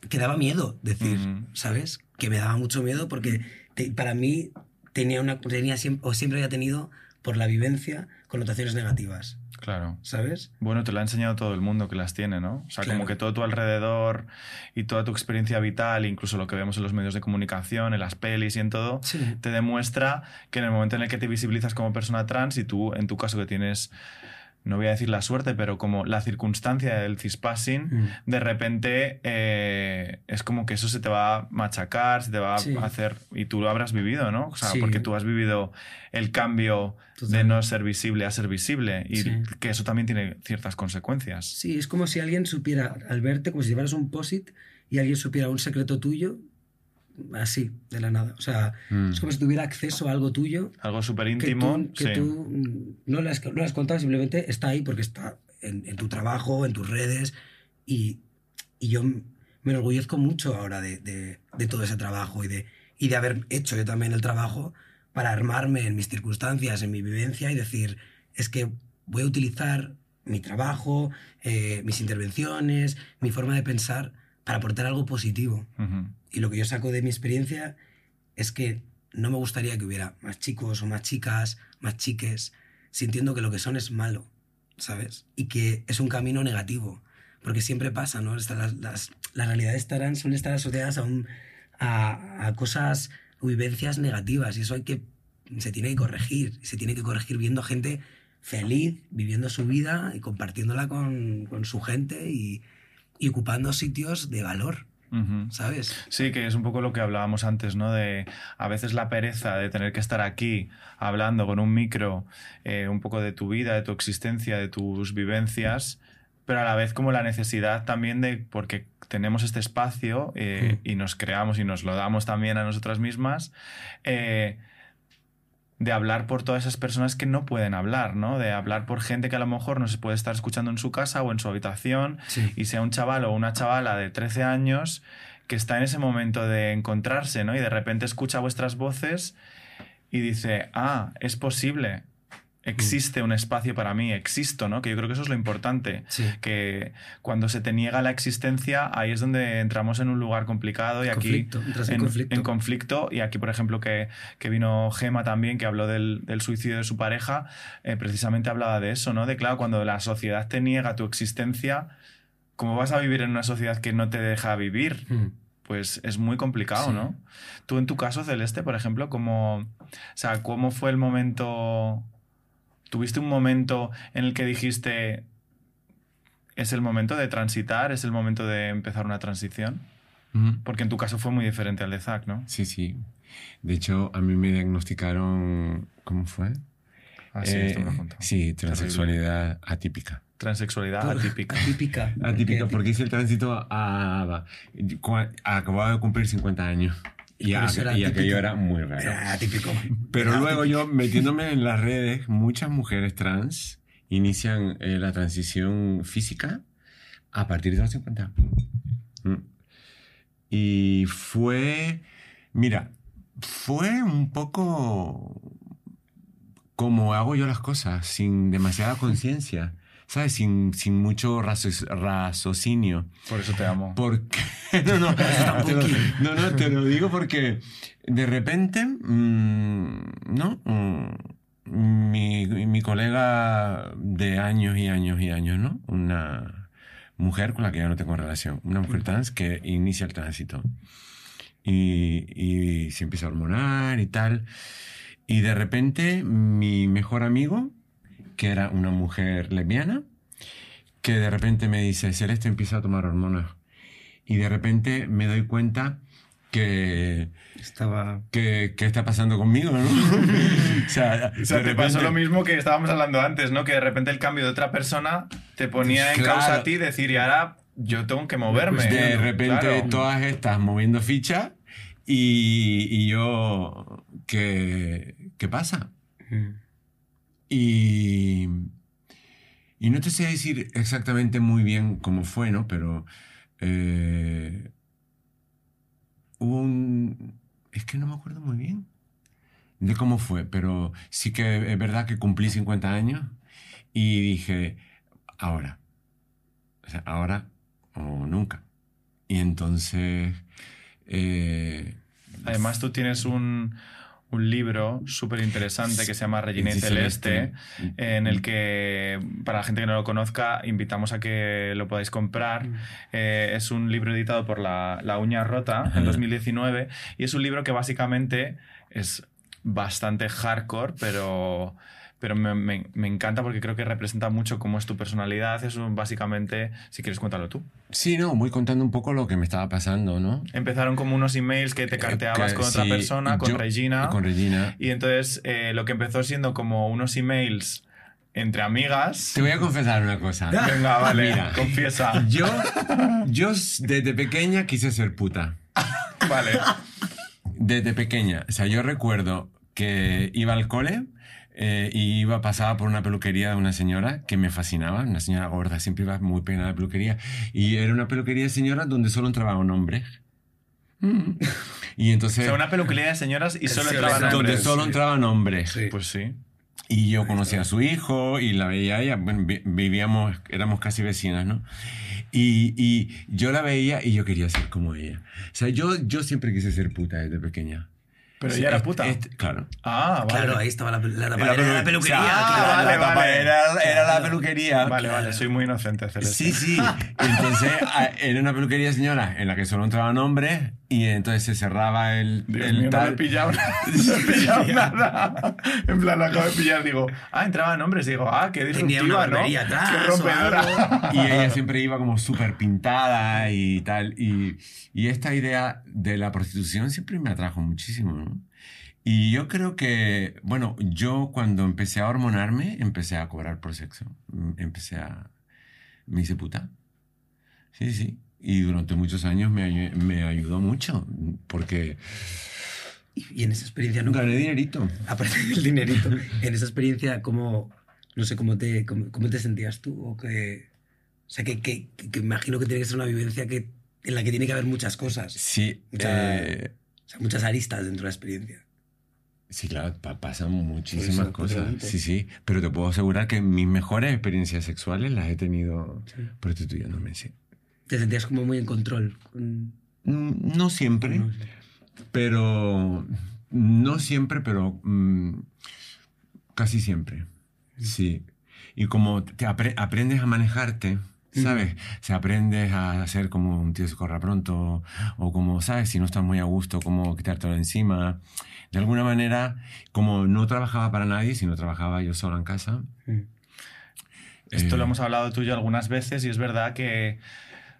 que daba miedo decir. ¿sabes? Que me daba mucho miedo porque te- para mí tenía una tenía siempre, o siempre había tenido por la vivencia connotaciones negativas, Claro. ¿sabes? Bueno, te lo ha enseñado todo el mundo que las tiene, ¿no? O sea, Claro. como que todo tu alrededor y toda tu experiencia vital, incluso lo que vemos en los medios de comunicación, en las pelis y en todo, Sí. te demuestra que en el momento en el que te visibilizas como persona trans y tú, en tu caso que tienes, no voy a decir la suerte, pero como la circunstancia del cispassing, Mm. de repente eh, es como que eso se te va a machacar, se te va Sí. a hacer, y tú lo habrás vivido, ¿no? O sea, Sí. porque tú has vivido el cambio de no ser visible a ser visible y Sí. que eso también tiene ciertas consecuencias. Sí, es como si alguien supiera, al verte, como si llevaras un posit y alguien supiera un secreto tuyo, así, de la nada. O sea, Mm. es como si tuviera acceso a algo tuyo Algo súper que íntimo. tú, que sí. tú no, le has, no has contado, simplemente está ahí porque está en, en tu trabajo, en tus redes. Y, y yo me enorgullezco mucho ahora de, de- de todo ese trabajo y de, y de haber hecho yo también el trabajo para armarme en mis circunstancias, en mi vivencia y decir, es que voy a utilizar mi trabajo, eh, mis intervenciones, mi forma de pensar para aportar algo positivo. Y lo que yo saco de mi experiencia es que no me gustaría que hubiera más chicos o más chicas, más chiques, sintiendo que lo que son es malo, ¿sabes? Y que es un camino negativo. Porque siempre pasa, ¿no? Estas- Las, las, las realidades estarán, suelen estar asociadas a, un, a, a cosas vivencias negativas. Y eso hay que, se tiene que corregir. Y se tiene que corregir viendo gente feliz, viviendo su vida y compartiéndola con, con su gente y, y ocupando sitios de valor. ¿sabes? Sí, que es un poco lo que hablábamos antes, ¿no? De a veces la pereza de tener que estar aquí hablando con un micro eh, un poco de tu vida, de tu existencia, de tus vivencias, pero a la vez como la necesidad también de, porque tenemos este espacio eh, y nos creamos y nos lo damos también a nosotras mismas, eh, de hablar por todas esas personas que no pueden hablar, ¿no? De hablar por gente que a lo mejor no se puede estar escuchando en su casa o en su habitación Sí. y sea un chaval o una chavala de 13 años que está en ese momento de encontrarse, ¿no? Y de repente escucha vuestras voces y dice, ah, es posible, existe un espacio para mí, existo, ¿no? Que yo creo que eso es lo importante, Sí. que cuando se te niega la existencia, ahí es donde entramos en un lugar complicado y aquí entras en conflicto. en conflicto. Y aquí, por ejemplo, que, que vino Gema también, que habló del, del suicidio de su pareja, eh, precisamente hablaba de eso, ¿no? De claro, cuando la sociedad te niega tu existencia, ¿cómo vas a vivir en una sociedad que no te deja vivir? Mm. Pues es muy complicado, Sí. ¿no? Tú en tu caso, Celeste, por ejemplo, ¿cómo, o sea, ¿cómo fue el momento? ¿Tuviste un momento en el que dijiste, es el momento de transitar, es el momento de empezar una transición? Porque en tu caso fue muy diferente al de Zack, ¿no? Sí, sí. De hecho, a mí me diagnosticaron, ¿cómo fue? Ah, sí, contado. sí, transexualidad atípica. Transexualidad atípica. Atípica. Atípica, ¿Qué? porque hice el tránsito a... a- acababa de cumplir 50 años. Y, a- y aquello era muy raro. Era atípico. Pero Era luego atípico. yo, metiéndome en las redes, muchas mujeres trans inician eh, la transición física a partir de los 50. Mm. Y fue, mira, fue un poco como hago yo las cosas, sin demasiada conciencia, ¿sabes? Sin, sin mucho racio- raciocinio. Por eso te amo. Porque. No, no, te lo, no, no, te lo digo porque de repente, mm, ¿no? Mm, mi, mi colega de años y años y años, ¿no? Una mujer con la que ya no tengo relación, una mujer trans que inicia el tránsito. Y, y se empieza a hormonar y tal. Y de repente, mi mejor amigo, que era una mujer lesbiana, que de repente me dice, Celeste empieza a tomar hormonas. Y de repente me doy cuenta que, Estaba. que, que está pasando conmigo, ¿no? o sea, O sea, te pasó repente- lo mismo que estábamos hablando antes, ¿no? Que de repente el cambio de otra persona te ponía en Claro. causa a ti decir, y ahora yo tengo que moverme. De repente Claro. todas estas moviendo fichas y, y yo, ¿qué, ¿qué pasa? Mm. Y, y no te sé decir exactamente muy bien cómo fue, ¿no? Pero eh, hubo un... Es que no me acuerdo muy bien de cómo fue, pero sí que es verdad que cumplí 50 años y dije, ahora. O sea, ahora o nunca. Y entonces... eh, Además, tú tienes un, un libro súper interesante que se llama Regina y Sí, Celeste, Celeste. en el que, para la gente que no lo conozca, invitamos a que lo podáis comprar. Eh, es un libro editado por La, La Uña Rota en Ajá. 2019 y es un libro que básicamente es bastante hardcore, pero, pero me, me- me encanta porque creo que representa mucho cómo es tu personalidad. Es un- básicamente, si quieres cuéntalo tú. Sí, no, voy contando un poco lo que me estaba pasando, ¿no? Empezaron como unos emails que te carteabas Eh, Que con otra persona, con yo- Regina. Con Regina. Y entonces eh, lo que empezó siendo como unos emails entre amigas. Te voy a confesar una cosa. Venga, vale, Mira. confiesa. Yo, yo desde pequeña quise ser puta. Vale. Desde pequeña. O sea, yo recuerdo que iba al cole eh, y iba, pasaba por una peluquería de una señora que me fascinaba, una señora gorda, siempre iba muy pegada a la peluquería. Y era una peluquería de señoras donde solo entraban hombres. Mm. Y O entonces... sea, una peluquería de señoras y solo Sí, entraban donde donde hombres. solo entraban hombres. Sí. Pues sí. Y yo conocía a su hijo y la veía a ella, bueno, vi- vivíamos, éramos casi vecinas, ¿no? Y, y yo la veía y yo quería ser como ella. O sea, yo, yo siempre quise ser puta desde pequeña. Pero Sí, ella era puta. este- claro. Ah, vale. Claro, ahí estaba la, la, la, Era la pelu- peluquería. sea, claro. ah, vale, la vale. Era, era la peluquería. Vale, vale, soy muy inocente, Celeste. Sí, sí. Entonces, a- era una peluquería señora en la que solo entraban hombres y entonces se cerraba el, Dios el mío, no tal. me he pillado, no me he pillado nada. En plan, lo acabo de pillar. Digo, ah, entraban hombres. Digo, ah, qué Tenía disruptiva, una ¿no? atrás Qué rompedora. Y ella siempre iba como súper pintada y tal. Y, y esta idea de la prostitución siempre me atrajo muchísimo, ¿no? Y yo creo que, bueno, yo cuando empecé a hormonarme, empecé a cobrar por sexo. Mm, Empecé a... Me hice puta. Sí, sí. Y durante muchos años me, me ayudó mucho, porque Y, en esa experiencia nunca. gané dinerito. Aparte del dinerito, en esa experiencia, ¿cómo, no sé, cómo te, cómo, cómo te sentías tú? O, que, o sea, que, que, que imagino que tiene que ser una vivencia que, en la que tiene que haber muchas cosas. Sí, sea, eh, O sea, muchas aristas dentro de la experiencia. Sí, claro, pa- pasan muchísimas cosas. Sí, sí. Pero te puedo asegurar que mis mejores experiencias sexuales las he tenido Sí. prostituyéndome, sí. Te sentías como muy en control. con- Mm, No siempre, no sé. pero. No siempre, pero. mm, casi siempre. Sí. Y como te apre- aprendes a manejarte, ¿sabes? O sea, aprendes a ser como un tío se corra pronto, o como, ¿sabes? Si no estás muy a gusto, como quitártelo encima. De alguna manera, como no trabajaba para nadie, sino trabajaba yo sola en casa. Mm. Esto eh, lo hemos hablado tú y yo algunas veces y es verdad que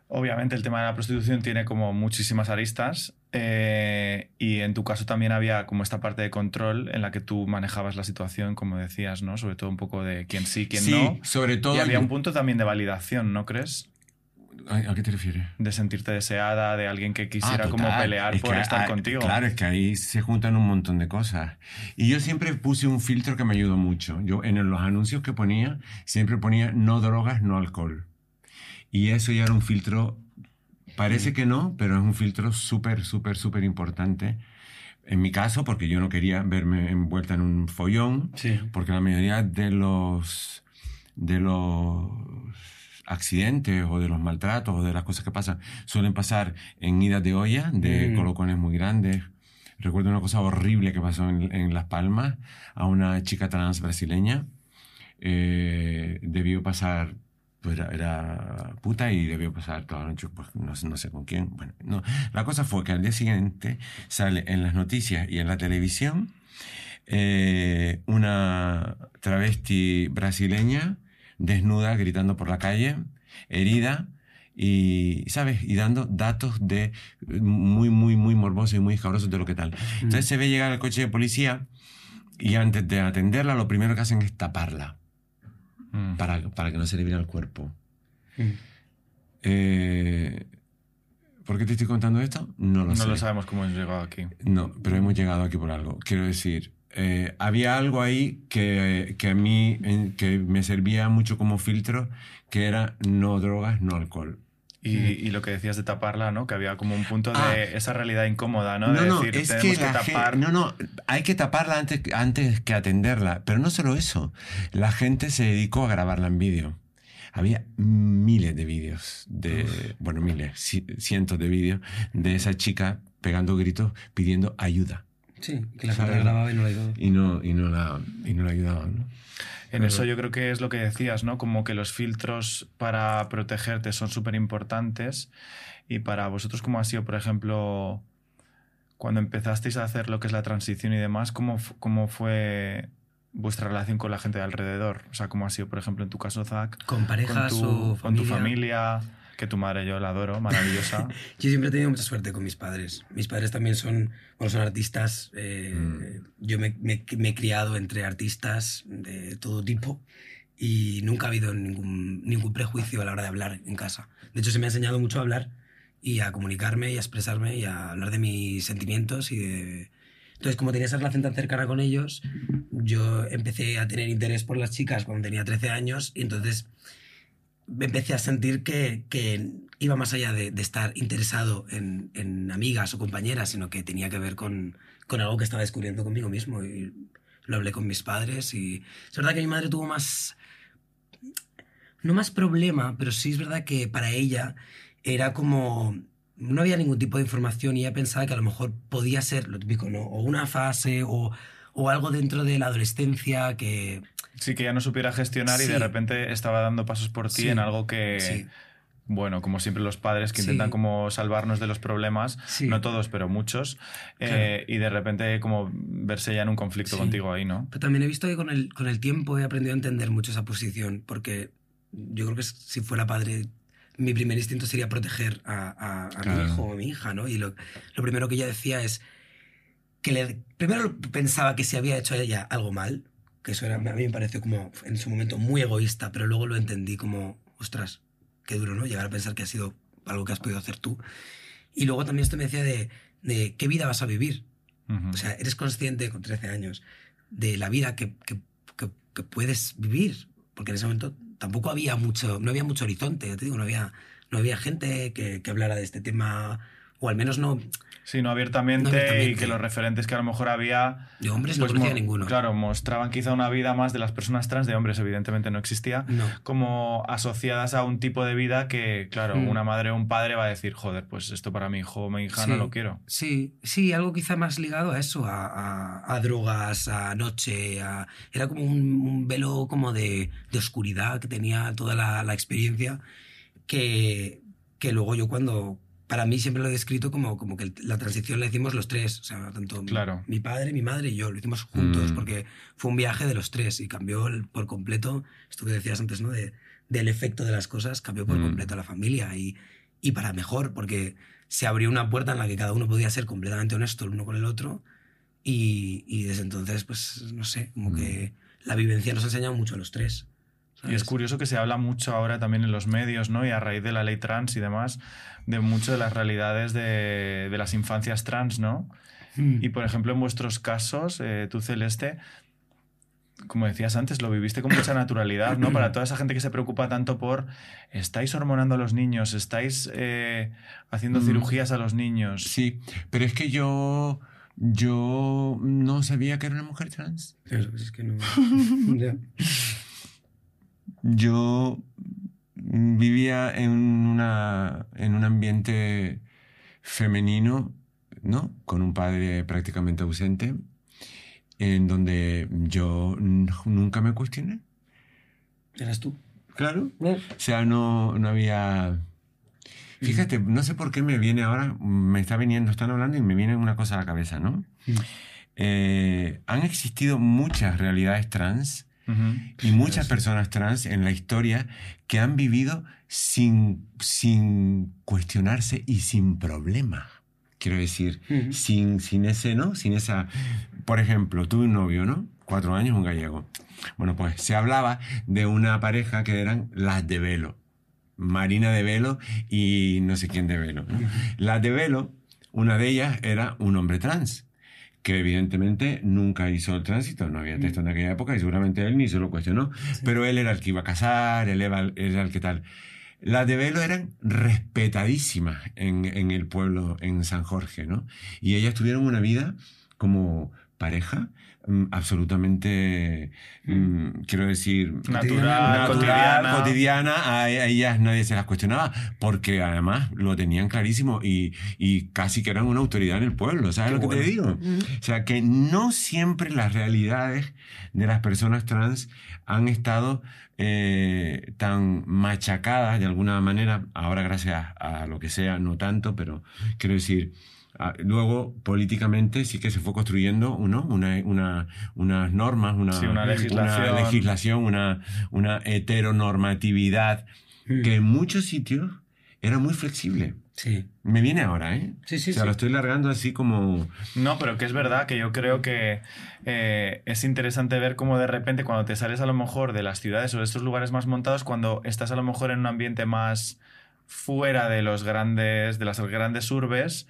obviamente el tema de la prostitución tiene como muchísimas aristas eh, y en tu caso también había como esta parte de control en la que tú manejabas la situación, como decías, ¿no? Sobre todo un poco de quién sí, quién Sí, no. sobre todo... Y había un punto también de validación, ¿no crees? ¿A, qué te refieres? De sentirte deseada, de alguien que quisiera Ah, como pelear Es por que estar hay- contigo. Claro, es que ahí se juntan un montón de cosas. Y yo siempre puse un filtro que me ayudó mucho. Yo en los anuncios que ponía, siempre ponía no drogas, no alcohol. Y eso ya era un filtro, parece que no, pero es un filtro súper, súper, súper importante. En mi caso, porque yo no quería verme envuelta en un follón, Sí. porque la mayoría de los de los accidentes o de los maltratos o de las cosas que pasan suelen pasar en idas de olla de Mm. colocones muy grandes. Recuerdo una cosa horrible que pasó en, en Las Palmas a una chica trans brasileña. Eh, debió pasar, pues era, era puta y debió pasar toda la noche, pues no, no sé con quién. Bueno, no. La cosa fue que al día siguiente sale en las noticias y en la televisión eh, una travesti brasileña desnuda gritando por la calle, herida y, ¿sabes? Y dando datos de muy, muy, muy morbosos y muy escabrosos de lo que tal. Entonces se ve llegar el coche de policía y antes de atenderla lo primero que hacen es taparla Mm. para, para que no se le viera el cuerpo. Mm. Eh, ¿Por qué te estoy contando esto? No lo No sé. lo sabemos cómo hemos llegado aquí. No, pero hemos llegado aquí por algo. Quiero decir, eh, había algo ahí que, que a mí que me servía mucho como filtro, que era no drogas, no alcohol. Y, y lo que decías de taparla, ¿no? Que había como un punto de Ah. esa realidad incómoda, ¿no? No, de no, decir, es que tenemos que, gen- tapar. no, no, hay que taparla antes, antes que atenderla. Pero no solo eso, la gente se dedicó a grabarla en vídeo. Había miles de vídeos, de, bueno, miles, ci- cientos de vídeos de esa chica pegando gritos pidiendo ayuda. Sí, que la grababa y no. Y no, y no, la, y no la ayudaban, ¿no? En eso yo creo que es lo que decías, ¿no? Como que los filtros para protegerte son súper importantes. Y para vosotros, ¿cómo ha sido, por ejemplo, cuando empezasteis a hacer lo que es la transición y demás, cómo, cómo fue vuestra relación con la gente de alrededor? O sea, ¿cómo ha sido, por ejemplo, en tu caso, Zach? Con parejas con tu, o con tu familia. Que tu madre yo la adoro, maravillosa. Yo siempre he tenido mucha suerte con mis padres. Mis padres también son, bueno, son artistas. eh, Mm. Yo me, me- me he criado entre artistas de todo tipo y nunca ha habido ningún, ningún prejuicio a la hora de hablar en casa. De hecho, se me ha enseñado mucho a hablar y a comunicarme y a expresarme y a hablar de mis sentimientos y de... Entonces, como tenía esa relación tan cercana con ellos, yo empecé a tener interés por las chicas cuando tenía 13 años y entonces empecé a sentir que, que iba más allá de, de estar interesado en, en amigas o compañeras, sino que tenía que ver con, con algo que estaba descubriendo conmigo mismo. Y lo hablé con mis padres y es verdad que mi madre tuvo más, no más problema, pero sí es verdad que para ella era como... No había ningún tipo de información y ella pensaba que a lo mejor podía ser lo típico, ¿no? O una fase o, o algo dentro de la adolescencia que... Sí, que ya no supiera gestionar y de repente estaba dando pasos por ti Sí. en algo que... Sí. Bueno, como siempre los padres que intentan como salvarnos de los problemas, no todos, pero muchos, eh, y de repente como verse ya en un conflicto contigo ahí, ¿no? Pero también he visto que con el, con el tiempo he aprendido a entender mucho esa posición, porque yo creo que si fuera padre, mi primer instinto sería proteger a, a- a Claro. mi hijo o a mi hija, ¿no? Y lo, lo primero que ella decía es que le, primero pensaba que si había hecho ella algo mal, que eso era, a mí me pareció como en su momento muy egoísta, pero luego lo entendí como, ostras, qué duro, ¿no? Llegar a pensar que ha sido algo que has podido hacer tú. Y luego también esto me decía de, de qué vida vas a vivir. Ujú. O sea, eres consciente con 13 años de la vida que, que- que- que puedes vivir. Porque en ese momento tampoco había mucho, no había mucho horizonte, ya te digo, no había, no había gente que, que hablara de este tema, o al menos no, Sí, no abiertamente, No y abiertamente. que los referentes que a lo mejor había... de hombres no pues, conocía ninguno. Claro, mostraban quizá una vida más de las personas trans, de hombres evidentemente no existía, No. como asociadas a un tipo de vida que, claro, Mm. una madre o un padre va a decir, joder, pues esto para mi hijo o mi hija no lo quiero. Sí, sí, algo quizá más ligado a eso, a, a- a drogas, a noche, a- era como un, un velo como de, de oscuridad que tenía toda la, la experiencia, que, que luego yo cuando, para mí siempre lo he descrito como, como que la transición la hicimos los tres, o sea, tanto mi- Claro. mi, padre, mi madre y yo, lo hicimos juntos, Mm. porque fue un viaje de los tres y cambió el- por completo, esto que decías antes, ¿no? De, del efecto de las cosas, cambió por Mm. completo a la familia y, y para mejor, porque se abrió una puerta en la que cada uno podía ser completamente honesto el uno con el otro y, y desde entonces, pues, no sé, como que la vivencia nos ha enseñado mucho a los tres. Y es curioso que se habla mucho ahora también en los medios, ¿no? Y a raíz de la ley trans y demás, de mucho de las realidades de, de las infancias trans, ¿no? Mm. Y por ejemplo, en vuestros casos, eh, tú, Celeste, como decías antes, lo viviste con mucha naturalidad, ¿no? Para toda esa gente que se preocupa tanto por, ¿estáis hormonando a los niños? ¿Estáis eh, haciendo Mm. cirugías a los niños? Sí, pero es que yo, yo no sabía que era una mujer trans. Pero, es que no... Ya. Yo vivía en, una, en un ambiente femenino, ¿no? Con un padre prácticamente ausente, en donde yo nunca me cuestioné. Eras tú. Claro. O sea, no, no había... Fíjate, no sé por qué me viene ahora, me está viniendo, están hablando y me viene una cosa a la cabeza, ¿no? Mm. Eh, han existido muchas realidades trans Y muchas personas trans en la historia que han vivido sin, sin cuestionarse y sin problema. Quiero decir, sin, sin ese, ¿no? Sin esa... Por ejemplo, tuve un novio, ¿no? Cuatro años, un gallego. Bueno, pues se hablaba de una pareja que eran las de velo. Marina de velo y no sé quién de velo. ¿no? Las de velo, una de ellas era un hombre trans que evidentemente nunca hizo el tránsito, no había texto en aquella época y seguramente él ni se lo cuestionó, pero él era el que iba a casar, él era, él era el que tal. Las de Velo eran respetadísimas en, en el pueblo, en San Jorge, ¿no? Y ellas tuvieron una vida como pareja mm, absolutamente, mm, quiero decir, Natural, natural, cotidiana. cotidiana, a, ellas nadie se las cuestionaba, porque además lo tenían clarísimo y, y casi que eran una autoridad en el pueblo, ¿sabes Qué lo que te digo? O sea, que no siempre las realidades de las personas trans han estado eh, tan machacadas de alguna manera, ahora gracias a lo que sea, no tanto, pero quiero decir... ah, Luego, políticamente, sí que se fue construyendo ¿no? una, una, unas normas, una, Sí, una legislación. una, legislación, una, una heteronormatividad Mm. que en muchos sitios era muy flexible. Sí. Me viene ahora, ¿eh? Sí, sí, o sea, sí. lo estoy largando así como... No, pero que es verdad que yo creo que eh, es interesante ver cómo de repente cuando te sales a lo mejor de las ciudades o de estos lugares más montados, cuando estás a lo mejor en un ambiente más fuera de los grandes, de las grandes urbes,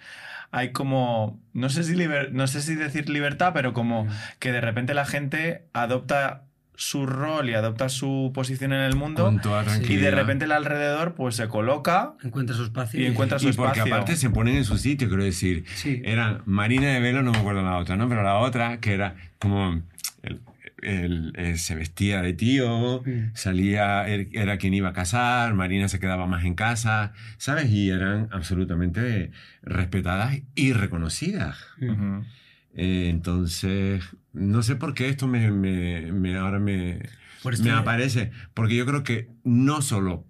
hay como, no sé si, liber- no sé si decir libertad, pero como Mm. que de repente la gente adopta su rol y adopta su posición en el mundo Con toda y de repente el alrededor pues se coloca Encuentra su espacio. y encuentra su Y porque espacio. aparte se ponen en su sitio, quiero decir. Sí. Era Marina de Velo, no me acuerdo la otra, ¿no? Pero la otra, que era como... el- el- el- se vestía de tío, Mm. salía, er- era quien iba a casar, Marina se quedaba más en casa, ¿sabes? Y eran absolutamente respetadas y reconocidas. Mm. Eh, entonces, no sé por qué esto me, me- me- ahora me, Por me aparece, porque yo creo que no solo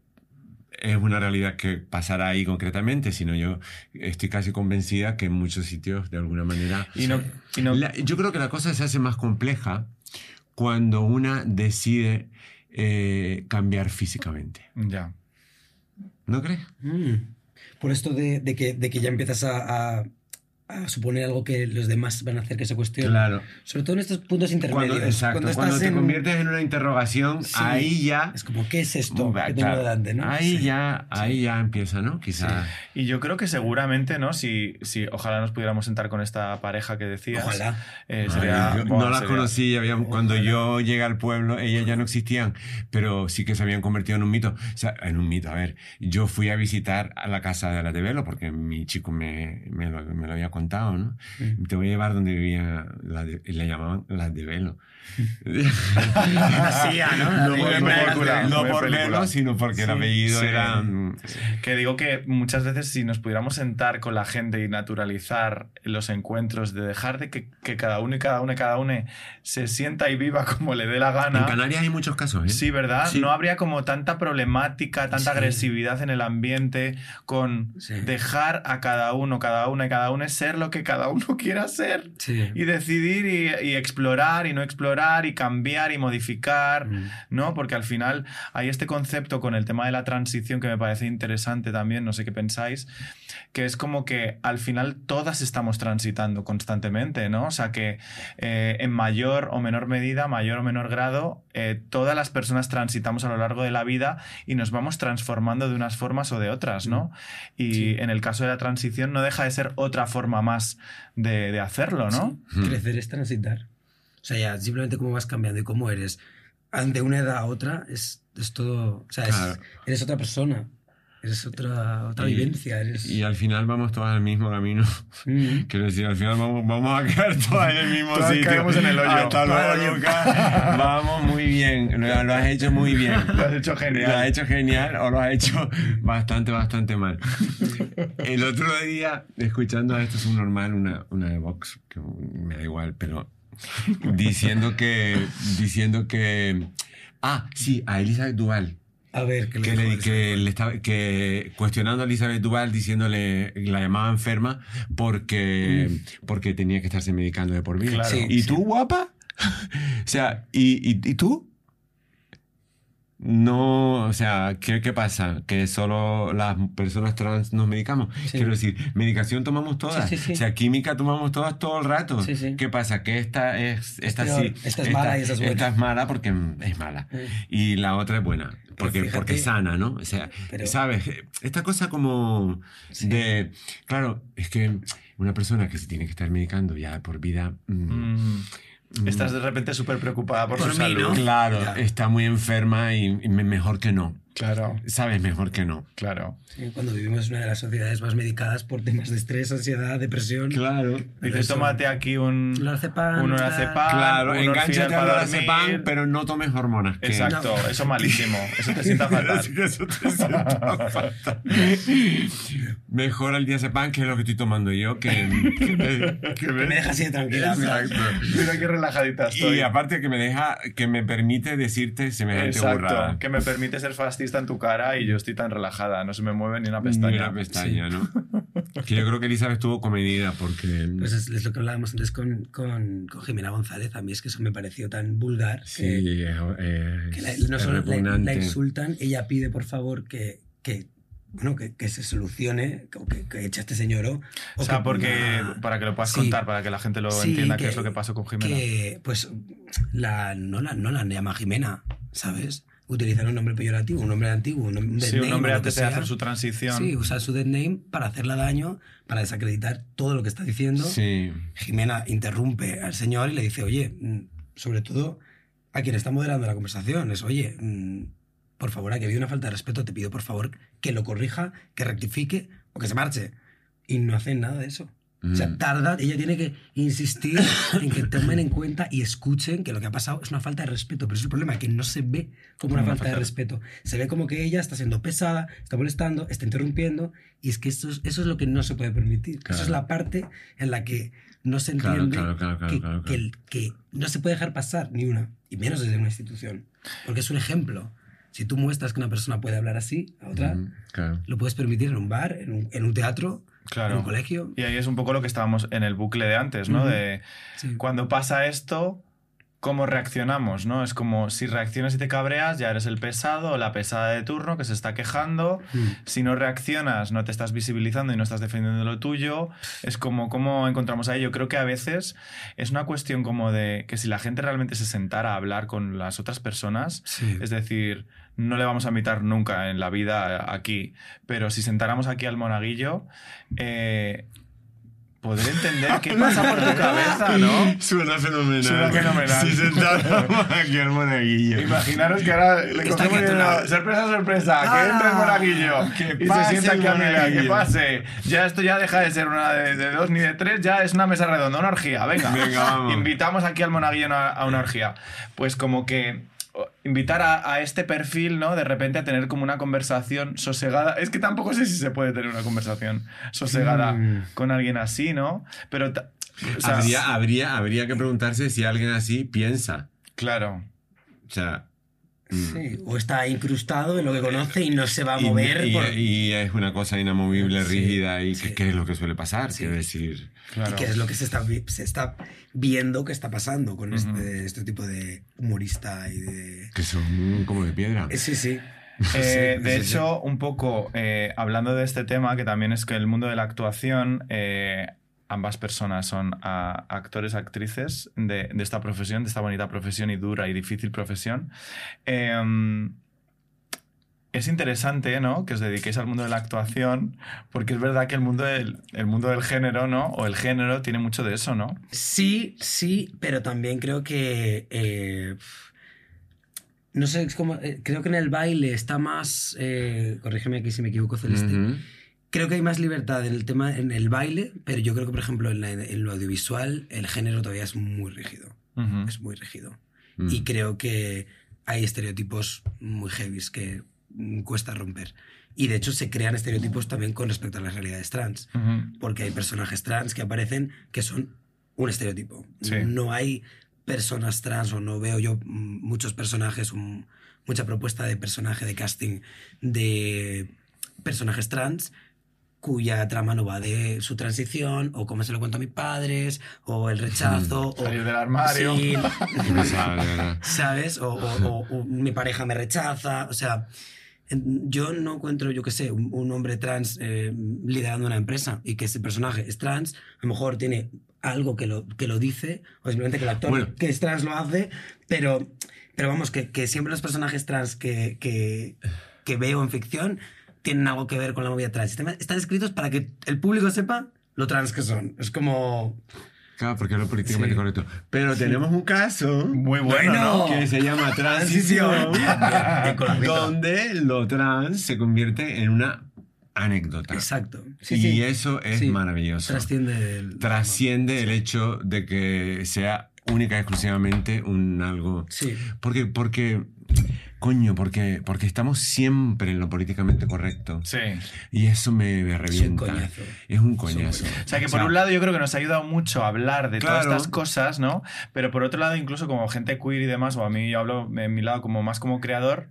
es una realidad que pasará ahí concretamente, sino yo estoy casi convencida que en muchos sitios, de alguna manera... Y no, y no- La- yo creo que la cosa se hace más compleja cuando una decide eh, cambiar físicamente. ya. ¿No crees? Mm. Por esto de, de que, de que ya empiezas a, a- a suponer algo que los demás van a hacer que se cuestione. Claro. Sobre todo en estos puntos intermedios. Cuando, exacto, cuando, estás te en- conviertes en una interrogación, Sí. ahí ya... Es como, ¿qué es esto que tengo claro. delante? ¿no? Ahí Sí. ya, ahí ya empieza, ¿no? Quizá. Y yo creo que seguramente, ¿no? Si, si ojalá nos pudiéramos sentar con esta pareja que decías. Ojalá. eh, Ay, sería- yo buah, no las sería- conocí, había- cuando Ojalá. yo llegué al pueblo, ellas ya no existían, pero sí que se habían convertido en un mito. O sea, en un mito, a ver, yo fui a visitar a la casa de las de Velo porque mi chico me, me, lo, me lo había contado, ¿no? Te voy a llevar donde vivía, la de- le llamaban las de Velo. ¿No? Por- película, no por. Velo, sino porque el Sí, apellido sí. era... mm, Que digo que muchas veces si nos pudiéramos sentar con la gente y naturalizar los encuentros, de dejar de que, que cada uno y cada una y cada una se sienta y viva como le dé la En gana. Canarias hay muchos casos, ¿eh? Sí, ¿verdad? Sí. No habría como tanta problemática, tanta Sí. agresividad en el ambiente con Sí. dejar a cada uno, cada una y cada una ser ser lo que cada uno quiera ser Sí. y decidir y, y explorar y no explorar y cambiar y modificar, Mm. ¿no? Porque al final hay este concepto con el tema de la transición que me parece interesante también, no sé qué pensáis, que es como que al final todas estamos transitando constantemente, ¿no? O sea que eh, en mayor o menor medida, mayor o menor grado, eh, todas las personas transitamos a lo largo de la vida y nos vamos transformando de unas formas o de otras, ¿no? Y Sí. en el caso de la transición no deja de ser otra forma más de, de hacerlo, ¿no? Sí. Crecer es transitar. O sea, ya simplemente cómo vas cambiando y cómo eres de una edad a otra es, es todo. O sea, es- Claro. eres otra persona. Eres otra, otra Y- vivencia. Eres... Y al final vamos todos al mismo camino. Mm. Quiero decir, al final vamos, vamos a caer todos en el mismo Todas sitio. caemos en el hoyo. Hasta luego. Lucas. Vamos muy bien. Lo, lo has hecho muy bien. Lo has hecho genial. Lo has hecho genial o lo has hecho bastante, bastante mal. El otro día, escuchando a esto es un normal, una, una de Vox, que me da igual, pero diciendo que. Diciendo que. Ah, sí, a Elizabeth Duval. A ver, ¿qué le que, le, eso? que le estaba que cuestionando a Elizabeth Duval diciéndole la llamaba enferma porque porque tenía que estarse medicando de por vida Claro. Sí, y sí. tú guapa o sea y, y, y tú no, o sea, ¿qué, ¿qué pasa? ¿Que solo las personas trans nos medicamos? Sí. Quiero decir, medicación tomamos todas. Sí. O sea, química tomamos todas todo el rato. ¿Qué pasa? Que esta es, esta peor. sí. Esta es mala y esta es buena. Esta es mala porque es mala. Mm. Y la otra es buena. Porque, porque sana, ¿no? O sea, Pero- ¿sabes? Esta cosa como de... Claro, es que una persona que se tiene que estar medicando ya por vida... mm, Mm. Mm, Estás de repente súper preocupada por, Por su mí, salud. ¿no? Claro, Ya. está muy enferma y, y me- mejor que no. Claro, ¿Sabes? Mejor que no. claro. Sí, Cuando vivimos en una de las sociedades más medicadas por temas de estrés, ansiedad, depresión. Claro. Dices, tómate aquí un, Lorazepam, un lorazepam, Claro, Orfidal al lorazepam, pero no tomes hormonas. Exacto, eso malísimo. Eso te sienta fatal. Eso te sienta fatal. Mejor el diazepam, que es lo que estoy tomando yo, que, que me, que Me deja así de tranquila. Exacto. Mira qué relajadita estoy. Y aparte que me deja, que me permite decirte semejante burrada. Exacto, que me permite ser fascista en tu cara y yo estoy tan relajada, no se me mueve ni una pestaña. Ni una pestaña, ¿no? Que yo creo que Elizabeth estuvo comedida porque... Pues es, es lo que hablábamos antes con, con, con Jimena González. A mí es que eso me pareció tan vulgar que, sí, es, es- que la, no solo la, la insultan, ella pide por favor que, que, bueno, que, que se solucione, o que, que eche a este señor o, O sea, que porque ponga- para que lo puedas Sí. contar, para que la gente lo Sí, entienda que- qué es lo que pasó con Jimena. que pues la, no, la, no la llama Jimena, ¿sabes? Utilizar un nombre peyorativo, un nombre antiguo, un, nom- dead Sí, un que antes de hacer su transición. Sí, usar su dead name para hacerle daño, para desacreditar todo lo que está diciendo. Sí. Jimena interrumpe al señor y le dice, oye, mm, sobre todo a quien está moderando la conversación, es, oye, mm, por favor, aquí ha habido una falta de respeto, te pido por favor que lo corrija, que rectifique o que se marche. Y no hacen nada de eso. O sea, Mm. tarda, ella tiene que insistir en que tomen en cuenta y escuchen que lo que ha pasado es una falta de respeto. Pero es el problema, que no se ve como una, falta, de respeto. Se ve como que ella está siendo pesada, está molestando, está interrumpiendo. Y es que eso es, eso es lo que no se puede permitir. Claro. Eso es la parte en la que no se entiende claro, claro, que, que que no se puede dejar pasar ni una. Y menos desde una institución. Porque es un ejemplo. Si tú muestras que una persona puede hablar así a otra, Mm, claro. lo puedes permitir en un bar, en un, en un teatro, Claro. en un colegio. Y ahí es un poco lo que estábamos en el bucle de antes, ¿no? De Sí. cuando pasa esto, ¿cómo reaccionamos, no? Es como si reaccionas y te cabreas, ya eres el pesado o la pesada de turno que se está quejando. Mm. Si no reaccionas, no te estás visibilizando y no estás defendiendo lo tuyo. Es como cómo encontramos ahí. Yo creo que a veces es una cuestión como de que si la gente realmente se sentara a hablar con las otras personas, Sí. es decir, no le vamos a invitar nunca en la vida aquí, pero si sentáramos aquí al monaguillo, eh, poder entender qué pasa por tu cabeza, ¿no? Suena fenomenal. Suena fenomenal. Si sentáramos aquí al monaguillo. Imaginaros que ahora le cogemos sorpresa, sorpresa, que Ah, entre el monaguillo que y pase se sienta aquí a mirar, que pase. Ya esto ya deja de ser una de, de dos ni de tres, ya es una mesa redonda, una orgía. Venga, Venga, vamos. invitamos aquí al monaguillo a una, a una orgía. Pues como que invitar a, a este perfil, ¿no? De repente a tener como una conversación sosegada. Es que tampoco sé si se puede tener una conversación sosegada Mm. con alguien así, ¿no? Pero, ta- o sea, habría, habría, habría que preguntarse si alguien así piensa. claro. O sea, Sí, o está incrustado en lo que conoce y no se va a mover. y, por- y es una cosa inamovible, Sí, rígida, y sí. que, que es lo que suele pasar, Sí. quiero decir. Claro. Y que es lo que se está, se está viendo que está pasando con este, este tipo de humorista y de... Que son como de piedra. Eh, Sí, sí. Eh, de sí, sí. hecho, un poco eh, hablando de este tema, que también es que el mundo de la actuación, eh, ambas personas son ah, actores, actrices de, de esta profesión, de esta bonita profesión y dura y difícil profesión. Eh, es interesante, ¿no? Que os dediquéis al mundo de la actuación, porque es verdad que el mundo del, el mundo del género, ¿no? O el género tiene mucho de eso, ¿no? Sí, sí, pero también creo que... eh, no sé, es como... eh, creo que en el baile está más... eh, corrígeme aquí si me equivoco, Celeste. Creo que hay más libertad en el tema, en el baile, pero yo creo que, por ejemplo, en, la- en lo audiovisual, el género todavía es muy rígido. Ujú. Es muy rígido. Mm. Y creo que hay estereotipos muy heavies que cuesta romper. Y de hecho se crean estereotipos también con respecto a las realidades trans. Ujú. Porque hay personajes trans que aparecen que son un estereotipo. Sí. No hay personas trans o no veo yo muchos personajes, un- mucha propuesta de personaje de casting de personajes trans cuya trama no va de su transición o cómo se lo cuento a mis padres o el rechazo o Salir del armario. Sí. ¿sabes? O, o- o- o mi pareja me rechaza. O sea, yo no encuentro, yo qué sé, un, un hombre trans eh, liderando una empresa y que ese personaje es trans, a lo mejor tiene algo que lo, que lo dice, o simplemente que el actor Bueno. que es trans lo hace, pero, pero vamos, que, que siempre los personajes trans que, que, que veo en ficción tienen algo que ver con la movida trans. Están, escritos para que el público sepa lo trans que son. Es como... Claro, porque lo políticamente Sí. correcto. Pero tenemos un caso Muy bueno, Bueno. ¿no? que se llama transición, donde lo trans se convierte en una anécdota. Exacto. Sí, y sí. eso es Sí. maravilloso. Trasciende el... Trasciende el hecho de que sea única y exclusivamente un algo. Sí. Porque, porque, coño, porque, porque estamos siempre en lo políticamente correcto. Sí. Y eso me, me revienta. coñazo. Es un coñazo. O sea que por un lado yo creo que nos ha ayudado mucho a hablar de Claro. todas estas cosas, ¿no? Pero por otro lado, incluso como gente queer y demás, o a mí yo hablo en mi lado como más como creador,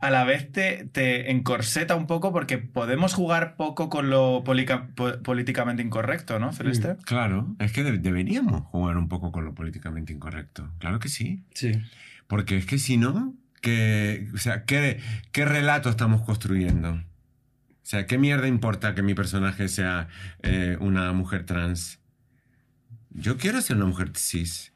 a la vez te, te encorseta un poco porque podemos jugar poco con lo polica- po- políticamente incorrecto, ¿no, Celeste? Claro, es que de- deberíamos jugar un poco con lo políticamente incorrecto. Claro que sí. Sí. Porque es que si no, ¿qué, o sea, ¿qué, qué relato estamos construyendo? O sea, ¿qué mierda importa que mi personaje sea eh, una mujer trans? Yo quiero ser una mujer cis.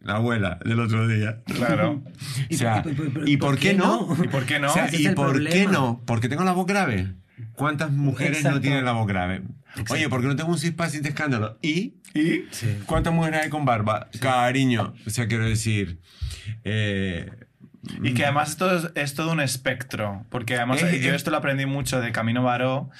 La abuela del otro día. Claro. O sea, ¿Y por- ¿y por qué no? ¿Y por qué no? O sea, ¿y por qué problema. no? Porque tengo la voz grave. ¿Cuántas mujeres Exacto. no tienen la voz grave? Exacto. Oye, porque no tengo un cispaciente escándalo. ¿Y? ¿Y? Sí. ¿Cuántas mujeres hay con barba? Cariño. O sea, quiero decir. Eh, Y que además esto es, es todo un espectro, porque además Eh, yo eh. esto lo aprendí mucho de Camino Baró,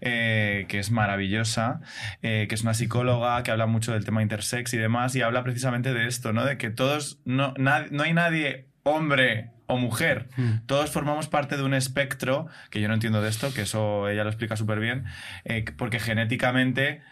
eh, que es maravillosa, eh, que es una psicóloga que habla mucho del tema intersex y demás, y habla precisamente de esto, ¿no? De que todos, no, no hay nadie, hombre o mujer, Mm. todos formamos parte de un espectro, que yo no entiendo de esto, que eso ella lo explica súper bien, porque genéticamente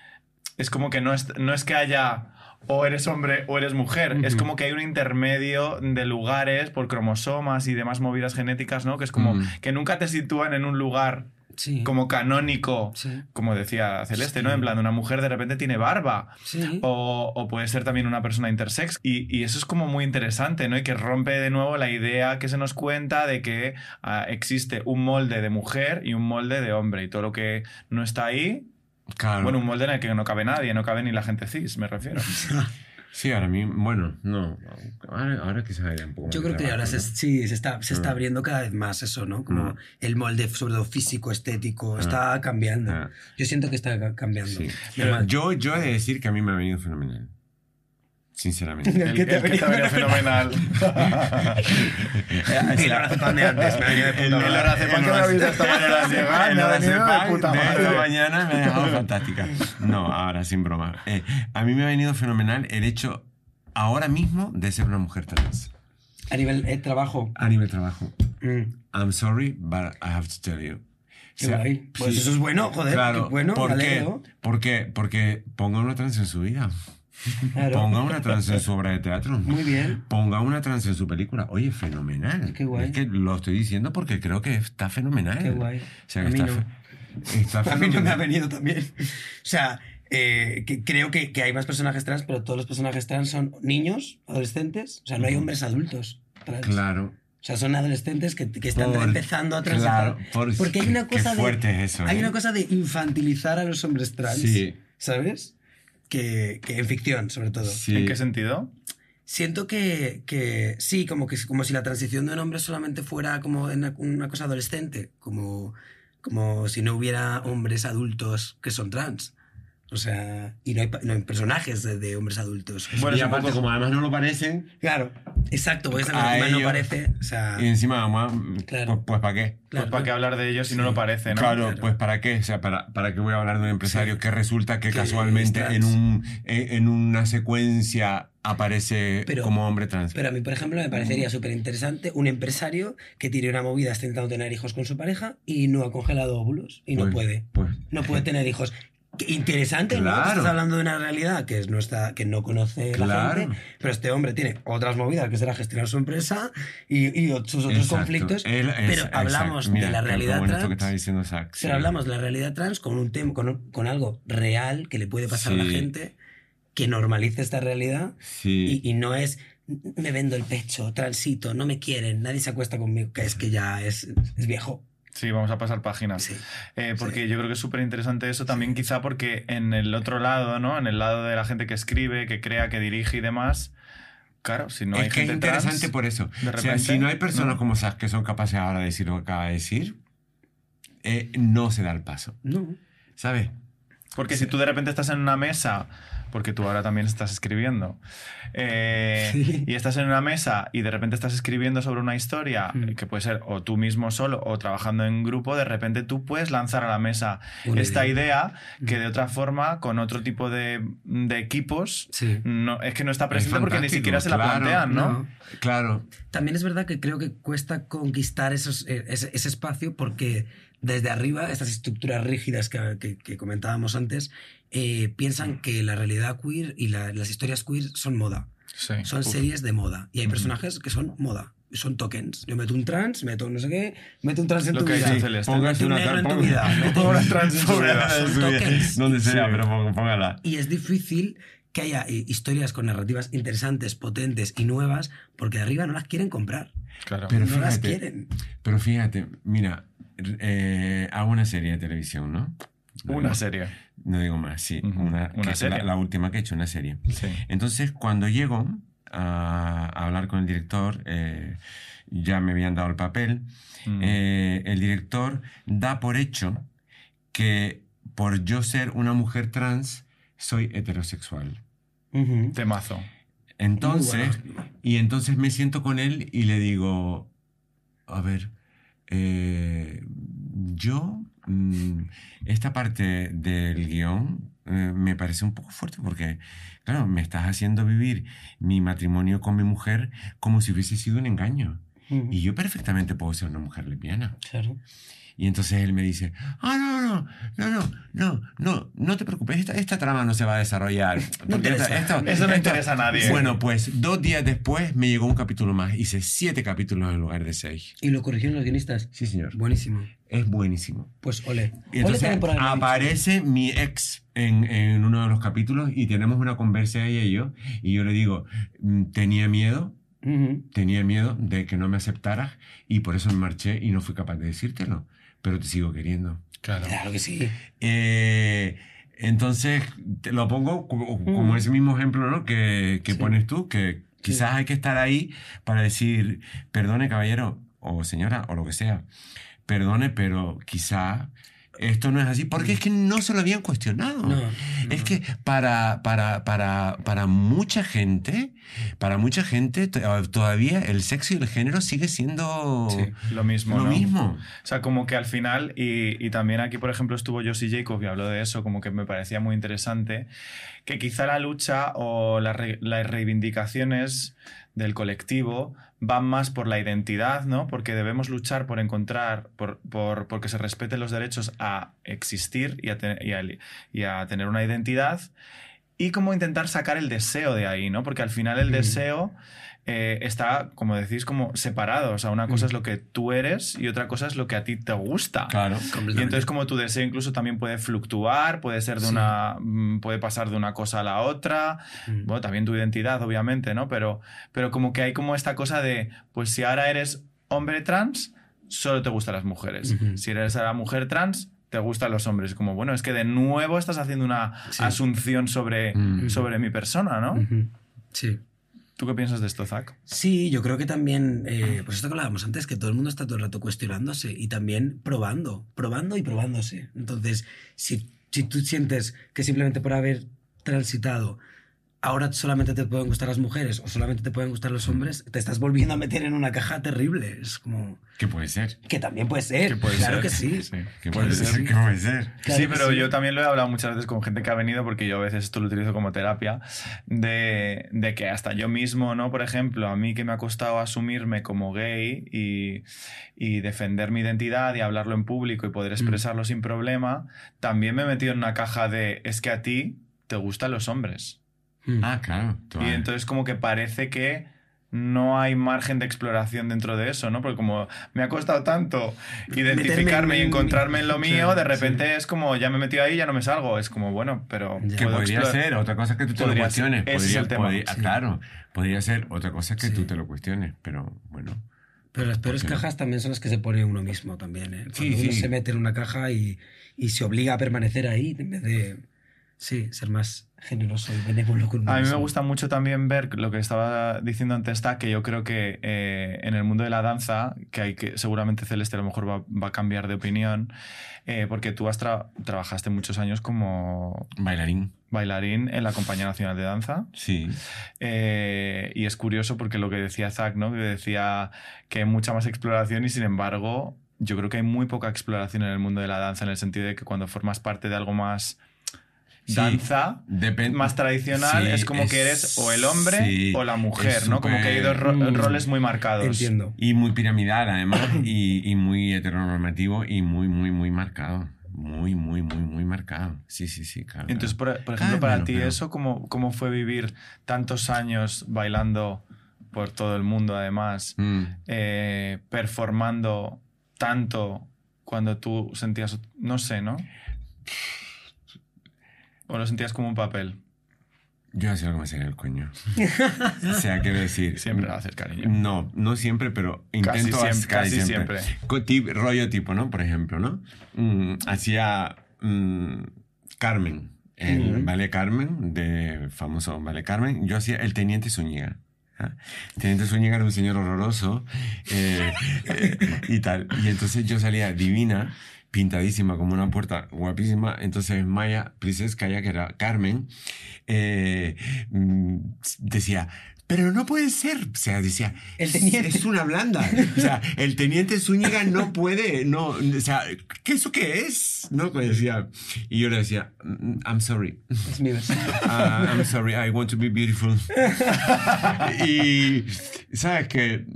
es como que no es, no es que haya o eres hombre o eres mujer, es como que hay un intermedio de lugares por cromosomas y demás movidas genéticas, ¿no? Que es como que nunca te sitúan en un lugar Sí. como canónico, Sí. como decía Celeste, Sí. ¿no? En plan, una mujer de repente tiene barba. Sí. O, o puede ser también una persona intersex. Y, y eso es como muy interesante, ¿no? Y que rompe de nuevo la idea que se nos cuenta de que ah, existe un molde de mujer y un molde de hombre. Y todo lo que no está ahí, claro. bueno, un molde en el que no cabe nadie, no cabe ni la gente cis, me refiero. Sí, ahora mismo. Bueno, no. Ahora, ahora quizás haya un poco Yo creo que ahora se, trabajo, sí, se está, se está Mm. abriendo cada vez más eso, ¿no? Como Mm. el molde, sobre todo físico, estético, Ah. está cambiando. Ah. Yo siento que está ca- ¿no? cambiando. Sí. Pero Yo, yo he de decir que a mí me ha venido fenomenal. Sinceramente. El, el que te venía fenomenal. Eh, el lorazepam de antes me ha venido de puta El madre. lorazepam que me habéis dado esta mañana llegar, me ha venido de puta de madre. esta mañana me ha dejado fantástica. No, ahora sin broma. Eh, a mí me ha venido fenomenal el hecho ahora mismo de ser una mujer trans. A nivel de trabajo. A nivel trabajo. Mm, I'm sorry, but I have to tell you. qué guay. Pues sí, eso es bueno, joder. Claro, qué bueno, ¿por qué? alegro. ¿Por qué? Porque ponga una trans en su vida. Claro. Ponga una trans en su obra de teatro. Muy bien. Ponga una trans en su película. Oye, fenomenal. Qué guay. Es que lo estoy diciendo porque creo que está fenomenal. Qué guay. O sea, A que mí está, no. fe- está A mí no me fenomenal. ha venido también. O sea, eh, que creo que, que hay más personajes trans, pero todos los personajes trans son niños, adolescentes. O sea, no hay hombres adultos trans. Claro. O sea, son adolescentes que, que están Por- empezando a transitar. claro, por- Porque hay una cosa de. eso, Hay ¿eh? una cosa de infantilizar a los hombres trans. Sí. ¿Sabes? Que, que en ficción, sobre todo. Sí. ¿En qué sentido? Siento que, que sí, como, que, como si la transición de un hombre solamente fuera como en una, una cosa adolescente, como, como si no hubiera hombres adultos que son trans. O sea, y no hay, pa- no hay personajes de, de hombres adultos. Bueno, y aparte, poco- como además no lo parecen, Claro, exacto, porque esa A encima no parece. O sea, y encima, a- Claro. pues, pues ¿para qué? claro, pues para qué hablar de ellos si no lo parece, ¿no? Claro, Claro. pues ¿para qué? O sea, ¿para, ¿para qué voy a hablar de un empresario Sí. que resulta que Que casualmente en, un, en, en una secuencia aparece Pero- como hombre trans? Pero a mí, por ejemplo, me parecería súper interesante un empresario que tiene una movida, está intentando tener hijos con su pareja y no ha congelado óvulos y no Pues- puede. pues- No puede tener hijos. Interesante, ¿no? Claro. Estás hablando de una realidad que, es no está, que no conoce la Claro. gente, pero este hombre tiene otras movidas, que será gestionar su empresa y, y sus otros Exacto. conflictos. Él es- pero hablamos Mira, de la realidad bueno trans. que diciendo Zach, sí. Pero hablamos de la realidad trans con un tema, con, con algo real que le puede pasar a la Sí. gente, que normalice esta realidad Sí. y, y no es me vendo el pecho, transito, no me quieren, nadie se acuesta conmigo, que es que ya es, es viejo. Sí, vamos a pasar páginas. Sí. Eh, porque Sí. yo creo que es súper interesante eso también, quizá porque en el otro lado, ¿no? En el lado de la gente que escribe, que crea, que dirige y demás, claro, si no hay es que es gente interesante trans, por eso. de o sea, si no hay personas ¿no? como Zach que son capaces ahora de decir lo que acaba de decir, eh, no se da el paso. No. ¿Sabes? Porque si tú de repente estás en una mesa, porque tú ahora también estás escribiendo, eh, Sí. y estás en una mesa y de repente estás escribiendo sobre una historia Mm. que puede ser o tú mismo solo o trabajando en grupo, de repente tú puedes lanzar a la mesa Una esta idea, Mm. que de otra forma, con otro tipo de, de equipos, Sí. no, es que no está Es presente porque ni siquiera se la claro. plantean, ¿no? No. Claro. También es verdad que creo que cuesta conquistar esos, eh, ese, ese espacio porque desde arriba, estas estructuras rígidas que, que- que comentábamos antes, eh, piensan que la realidad queer y la- las historias queer son moda. Sí. Son Uf. series de moda. Y hay personajes que son moda. Son tokens. Yo meto un trans, meto no sé qué, meto un trans en Lo tu que vida. Celeste. Póngase una negro en tu vida. Ponga trans en Póngala vida. Son tokens. Donde sea, Sí. pero póngala. Y es difícil que haya eh, historias con narrativas interesantes, potentes y nuevas, porque de arriba no las quieren comprar. Claro. Pero no las fíjate, quieren. Pero fíjate, mira, eh, hago una serie de televisión, ¿no? Una serie. No digo más, sí. Ujú, Una, una que es serie. La, la última que he hecho, una serie. Sí. Entonces, cuando llego a, a hablar con el director, eh, ya me habían dado el papel, Mm. eh, el director da por hecho que por yo ser una mujer trans, soy heterosexual. Ujú. Temazo. Entonces, bueno. y entonces me siento con él y le digo, a ver, eh, yo, mm, esta parte del guion eh, me parece un poco fuerte porque, claro, me estás haciendo vivir mi matrimonio con mi mujer como si hubiese sido un engaño. Y yo perfectamente puedo ser una mujer lesbiana. Claro. Y entonces él me dice, ah, no, no, no, no, no, no, no te preocupes, esta, esta trama no se va a desarrollar. Porque interesa. esta- Eso no interesa a nadie. Bueno, pues dos días después me llegó un capítulo más. Hice siete capítulos en lugar de seis. ¿Y lo corrigieron los guionistas? Sí, señor. Buenísimo. Es buenísimo. Pues ole. Y ole entonces por dicho. aparece mi ex en, en uno de los capítulos y tenemos una conversa ella y yo. Y yo le digo, "Mm, tenía miedo, Ujú. tenía miedo de que no me aceptaras y por eso me marché y no fui capaz de decírtelo. Pero te sigo queriendo. Claro. Claro que sí. Eh, entonces, te lo pongo como, como ese mismo ejemplo ¿no? que, que Sí. pones tú, que quizás hay que estar ahí para decir, perdone caballero o señora o lo que sea, perdone, pero quizá esto no es así, porque es que no se lo habían cuestionado. No, Es que para, para, para, para mucha gente, para mucha gente to- todavía el sexo y el género sigue siendo Sí, Lo mismo, lo ¿no? mismo. O sea, como que al final, y, y también aquí, por ejemplo, estuvo Josie Jacob y habló de eso, como que me parecía muy interesante, que quizá la lucha o re- las reivindicaciones del colectivo van más por la identidad, ¿no? Porque debemos luchar por encontrar, por, por, porque se respeten los derechos a existir y a, te- y a- y a tener una identidad. y como intentar sacar el deseo de ahí, ¿no? Porque al final el deseo eh, está, como decís, como separado. O sea, una cosa es lo que tú eres y otra cosa es lo que a ti te gusta. Claro. Y entonces como tu deseo incluso también puede fluctuar, puede ser de una mm, puede pasar de una cosa a la otra. Bueno, también tu identidad, obviamente, ¿no? Pero pero como que hay como esta cosa de pues si ahora eres hombre trans, solo te gustan las mujeres. Si eres ahora mujer trans, te gustan los hombres. Como, bueno, es que de nuevo estás haciendo una asunción sobre, sobre mi persona, ¿no? Sí. ¿Tú qué piensas de esto, Zach? Sí, yo creo que también, eh, pues esto que hablábamos antes, que todo el mundo está todo el rato cuestionándose y también probando, probando y probándose. Entonces, si, si tú sientes que simplemente por haber transitado ahora solamente te pueden gustar las mujeres o solamente te pueden gustar los hombres, te estás volviendo a meter en una caja terrible. Es como... ¿Qué puede ser? Que también puede ser. claro que sí. ¿Qué puede ser? ¿Qué puede ser? sí, pero yo también lo he hablado muchas veces con gente que ha venido, porque yo a veces esto lo utilizo como terapia, de, de que hasta yo mismo, ¿no? Por ejemplo, a mí que me ha costado asumirme como gay y, y defender mi identidad y hablarlo en público y poder expresarlo sin problema, también me he metido en una caja de es que a ti te gustan los hombres. Mm. Ah, claro. Y entonces como que parece que no hay margen de exploración dentro de eso, ¿no? Porque como me ha costado tanto identificarme y encontrarme en lo mío, de repente es como, ya me he metido ahí, ya no me salgo. Es como, bueno, pero... Que podría ser otra cosa que tú te lo cuestiones. Podría, el tema. claro, podría ser otra cosa que tú te lo cuestiones, pero bueno. Pero las peores cajas también son las que se pone uno mismo también, ¿eh? Cuando uno se mete en una caja y, y se obliga a permanecer ahí en vez de Sí, ser más generoso y benévolo con A mí me gusta mucho también ver lo que estaba diciendo antes, está que yo creo que eh, en el mundo de la danza, que hay que seguramente Celeste a lo mejor va, a cambiar de opinión, eh, porque tú has trabajaste muchos años como bailarín. Bailarín en la Compañía Nacional de Danza. Sí. Eh, y es curioso porque lo que decía Zach, ¿no? Que decía que hay mucha más exploración y sin embargo yo creo que hay muy poca exploración en el mundo de la danza en el sentido de que cuando formas parte de algo más danza más tradicional es como que eres o el hombre o la mujer, ¿no? Como que hay dos roles muy marcados. Entiendo. Y muy piramidal, además, y, muy heteronormativo y muy, muy, muy marcado. Muy, muy, muy, muy marcado. Sí, sí, sí, claro. Entonces, por, ejemplo, para ti, ¿eso cómo, cómo fue vivir tantos años bailando por todo el mundo, además, mm. eh, performando tanto cuando tú sentías, no sé, ¿no? ¿O lo sentías como un papel? Yo hacía lo que me hacía el coño. o sea, quiero decir. Siempre lo haces, cariño. No, no siempre, pero intento casi siempre. Casi siempre. rollo tipo, ¿no? Por ejemplo, ¿no? Mm, hacía mm, Carmen, el Vale Carmen, de famoso Vale Carmen. Yo hacía el Teniente Zúñiga. ¿ah? El Teniente Zúñiga era un señor horroroso eh, eh, y tal. Y entonces yo salía divina pintadísima como una puerta guapísima. Entonces Maya ya que era Carmen, eh, mm, decía, pero no puede ser. O sea, decía, el teniente. es una blanda. O sea, el teniente Zúñiga no puede, no, o sea, ¿qué eso qué es? No, pues decía. Y yo le decía, mm, I'm sorry. Es mi versión. Uh, I'm sorry, I want to be beautiful. y, ¿sabes que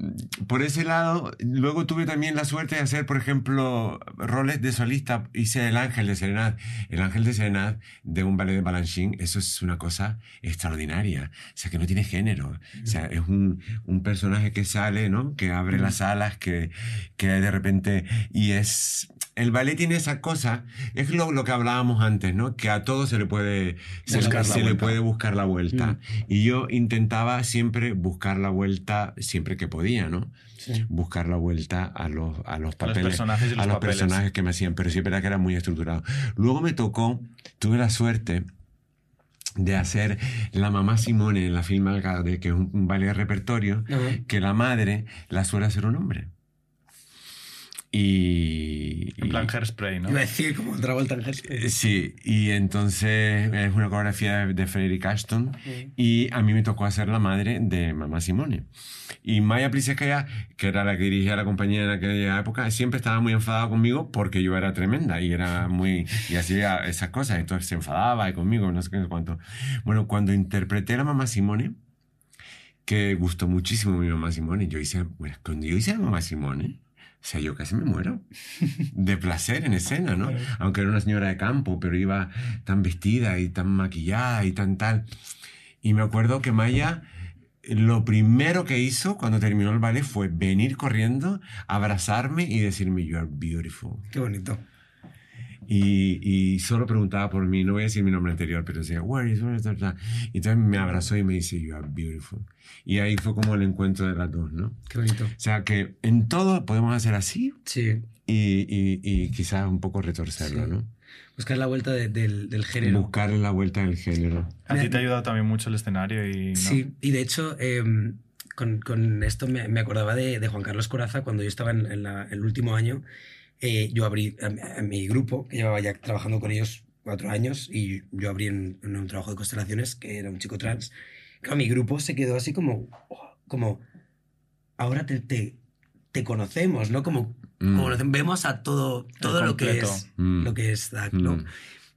Por ese lado, luego tuve también la suerte de hacer, por ejemplo, roles de solista. Hice El Ángel de Serenad. El Ángel de Serenad de un ballet de Balanchine, eso es una cosa extraordinaria. O sea, que no tiene género. O sea, es un, un personaje que sale, ¿no? Que abre las alas, que, que de repente... Y es... El ballet tiene esa cosa, es lo, lo que hablábamos antes, ¿no? Que a todo se le puede, se, le, puede buscar la vuelta. Y yo intentaba siempre buscar la vuelta siempre que podía, ¿no? buscar la vuelta a los, a los papeles, personajes a los personajes que me hacían, pero sí es verdad que era muy estructurado. Luego me tocó, tuve la suerte de hacer la mamá Simone en la film de que es un, ballet repertorio, que la madre la suele hacer un hombre. Y, en plan Hairspray, ¿no? Iba a decir como Travolta en Hairspray. Eh, sí, y entonces es una coreografía de, Frederick Ashton y a mí me tocó hacer la madre de Mamá Simone. Y Maya Pliskaya, que era la que dirigía la compañía en aquella época, siempre estaba muy enfadada conmigo porque yo era tremenda y era muy... y hacía esas cosas, entonces se enfadaba y conmigo, no sé qué cuánto. Bueno, cuando interpreté a la Mamá Simone, que gustó muchísimo mi Mamá Simone, yo hice, bueno, cuando yo hice a Mamá Simone, O sea, yo casi me muero de placer en escena, ¿no? Aunque era una señora de campo, pero iba tan vestida y tan maquillada y tan tal. Y me acuerdo que Maya, lo primero que hizo cuando terminó el ballet fue venir corriendo, abrazarme y decirme, You are beautiful. Qué bonito. Y, y, solo preguntaba por mí, no voy a decir mi nombre anterior, pero decía, where is, where is, Y entonces me abrazó y me dice, you are beautiful. Y ahí fue como el encuentro de las dos, ¿no? Qué bonito. O sea, que en todo podemos hacer así. Sí. Y, y, y quizás un poco retorcerlo, Sí. ¿no? Buscar la vuelta de- del, del género. Buscarle la vuelta del género. A ti te ha ayudado también mucho el escenario y... ¿no? Sí, y de hecho, eh, con, con esto me, me acordaba de, de Juan Carlos Coraza cuando yo estaba en, en la- el último año. Eh, yo abrí a, mi- a mi grupo, que llevaba ya trabajando con ellos cuatro años, y yo abrí en, en un trabajo de constelaciones, que era un chico trans. Claro, mi grupo se quedó así como, oh, como ahora te, te, te conocemos, ¿no? Como, Mm. como vemos a todo, todo lo que es, Mm. lo que es Zac, ¿no? Mm.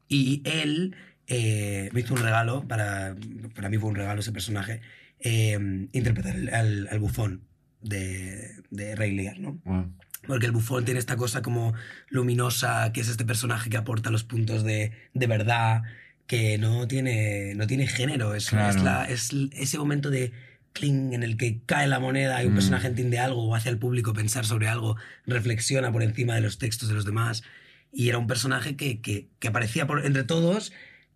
Y él eh, me hizo un regalo, para, para mí fue un regalo ese personaje, eh, interpretar al, al bufón de, de Rey Lear, ¿no? Wow. Porque el bufón tiene esta cosa como luminosa, que es este personaje que aporta los puntos de, de verdad, que no tiene, no tiene género. Es, Claro. es, la- es ese momento de cling en el que cae la moneda y un Mm. personaje entiende algo o hace al público pensar sobre algo, reflexiona por encima de los textos de los demás. Y era un personaje que, que, que aparecía por, entre todos,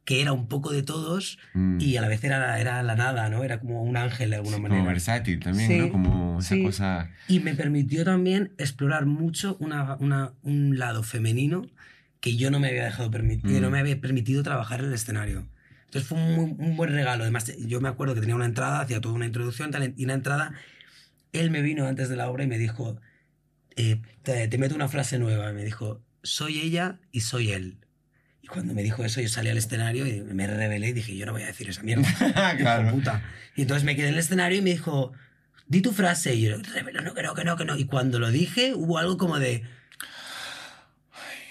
que era un poco de todos Mm. y a la vez era, era la nada, ¿no? Era como un ángel de alguna Como manera. versátil también, Sí, ¿no? Como esa sí. cosa... Y me permitió también explorar mucho una, una- un lado femenino que yo no me había dejado permitir, Mm. no me había permitido trabajar en el escenario. Entonces fue un, muy- un buen regalo. Además, yo me acuerdo que tenía una entrada, hacía toda una introducción, tal, y en la entrada él me vino antes de la obra y me dijo, eh, te, te meto una frase nueva. Y me dijo, soy ella y soy él. Cuando me dijo eso, yo salí al escenario y me rebelé y dije, yo no voy a decir esa mierda. Claro. Hijo puta. Y entonces me quedé en el escenario y me dijo, di tu frase. Y yo, "Rebelo, no, que no, que no, que no. Y cuando lo dije, hubo algo como de...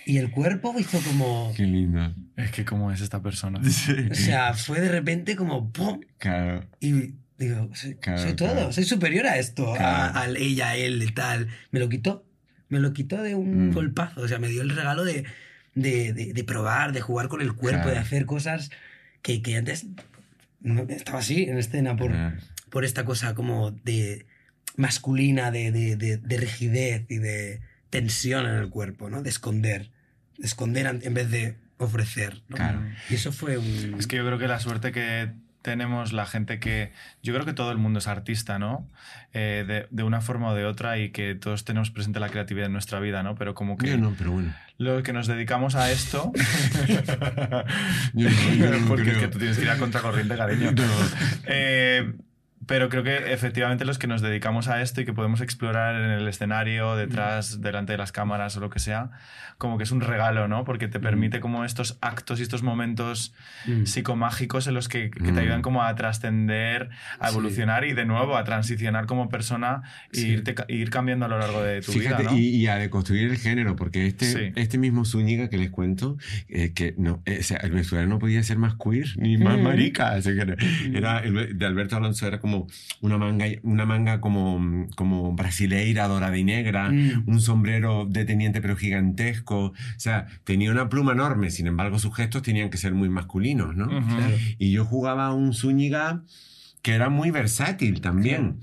Y el cuerpo hizo como... Qué lindo. Es que cómo es esta persona. O sea, fue de repente como... ¡pum! Claro. Y digo, soy, Claro, soy todo, claro. soy superior a esto, a- Claro. al ella, él, y tal. Me lo quitó, me lo quitó de un Mm. golpazo, o sea, me dio el regalo de, de, de- de probar, de jugar con el cuerpo, Claro. de hacer cosas que, que antes no estaba así en escena por, por esta cosa como de masculina, de, de, de- de rigidez y de tensión en el cuerpo, ¿no? De esconder, de esconder en vez de ofrecer, ¿no? Claro. Y eso fue un... Es que yo creo que la suerte que tenemos la gente que... Yo creo que todo el mundo es artista, ¿no? Eh, de, de una forma o de otra y que todos tenemos presente la creatividad en nuestra vida, ¿no? Pero como que Yo no, pero bueno. los que nos dedicamos a esto... Yo no, yo no porque es creo. que tú tienes que ir a contracorriente, cariño. No. Eh, pero creo que efectivamente los que nos dedicamos a esto y que podemos explorar en el escenario, detrás, delante de las cámaras o lo que sea, como que es un regalo, ¿no? Porque te permite como estos actos y estos momentos Mm. psicomágicos en los que, que te Mm. ayudan como a trascender, a Sí. evolucionar y de nuevo a transicionar como persona e Sí. irte ir cambiando a lo largo de tu Fíjate, vida, ¿no? y, y a deconstruir el género, porque este, Sí. este mismo Zúñiga que les cuento, eh, que no, eh, o sea, el vestuario no podía ser más queer ni más Mm. marica. así que era, el de Alberto Alonso era como una manga, una manga como, como brasileira, dorada y negra, Mm. un sombrero de teniente pero gigantesco. O sea, tenía una pluma enorme, sin embargo sus gestos tenían que ser muy masculinos, ¿no? Y yo jugaba a un Zúñiga que era muy versátil también.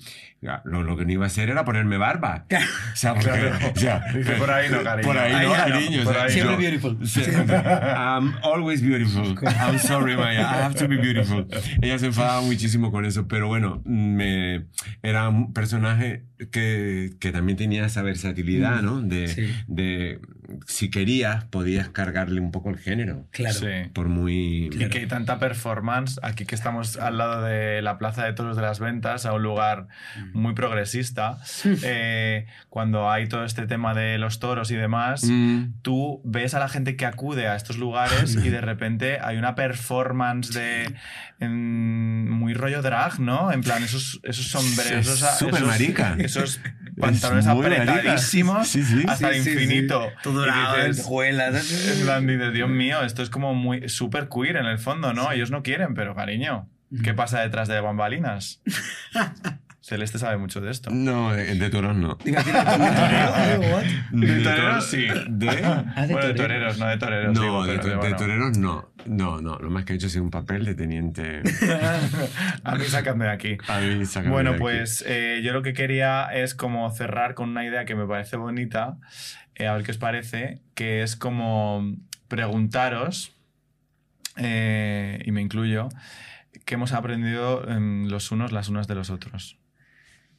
Ya, Lo, lo que no iba a hacer era ponerme barba. O sea, porque- Claro. Dice, por ahí no, cariño. Por ahí Ahí no, ya no, cariño. por o sea, ahí Siempre yo- beautiful. Sí. I'm always beautiful. I'm sorry, Maya. I have to be beautiful. Ella se enfadaba muchísimo con eso, pero bueno, me, era un personaje que, que también tenía esa versatilidad, ¿no? De, Sí. de si querías, podías cargarle un poco el género. Claro. Sí. Por muy. Y que hay tanta performance, aquí que estamos al lado de la Plaza de Toros de las Ventas, a un lugar muy progresista, eh, cuando hay todo este tema de los toros y demás, Mm. tú ves a la gente que acude a estos lugares y de repente hay una performance de en- muy rollo drag, ¿no? En plan, esos, esos sombreros, Es esos, súper esos- marica. esos pantalones apretadísimos Sí, sí. hasta Sí, el sí, sí. infinito. Todo en plan, dices, Dios mío, esto es como muy súper queer en el fondo, ¿no? Ellos no quieren, pero cariño, ¿qué pasa detrás de bambalinas? Celeste sabe mucho de esto. No, de, de toros no. ¿de what? De De toreros sí. ¿De? Ah, de bueno, de toreros. toreros, no de toreros. No, digo, de, pero to- de bueno. toreros no. No, no. Lo más que he hecho ha sido un papel de teniente. A mí sácame de aquí. A mí, sácame de Bueno, aquí. pues eh, yo lo que quería es como cerrar con una idea que me parece bonita, eh, a ver qué os parece, que es como preguntaros, eh, y me incluyo, qué hemos aprendido em, los unos las unas de los otros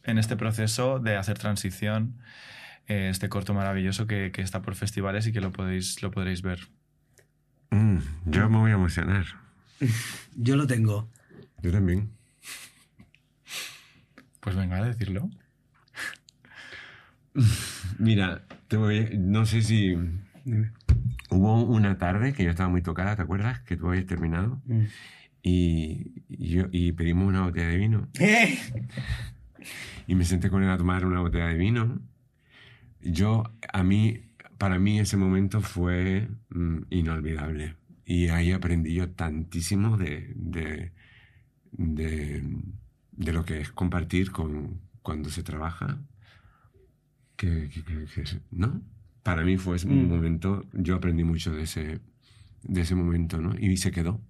en este proceso de hacer transición, eh, este corto maravilloso que, que está por festivales y que lo podéis, lo podréis ver. Mm, yo me voy a emocionar. Yo lo tengo. Yo también. Pues venga, a decirlo. Mira, te voy, no sé si Dime. hubo una tarde que yo estaba muy tocada, ¿te acuerdas? Que tú habías terminado. Mm. Y, y yo, y pedimos una botella de vino. Y me senté con él a tomar una botella de vino. Yo, a mí, para mí ese momento fue mm, inolvidable. Y ahí aprendí yo tantísimo de, de, de, de lo que es compartir con, cuando se trabaja. Que, que- que- que- ¿no? Para mí fue ese Mm. momento, yo aprendí mucho de ese, de ese momento, ¿no? Y se quedó.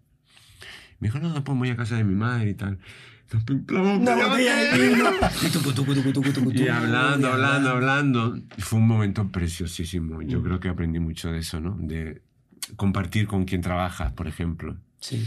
Me dijo, no, pues voy a casa de mi madre y tal. Media botella de vino. Y hablando, hablando, hablando. Fue un momento preciosísimo. Yo creo que aprendí mucho de eso, ¿no? De compartir con quien trabajas, por ejemplo. Sí.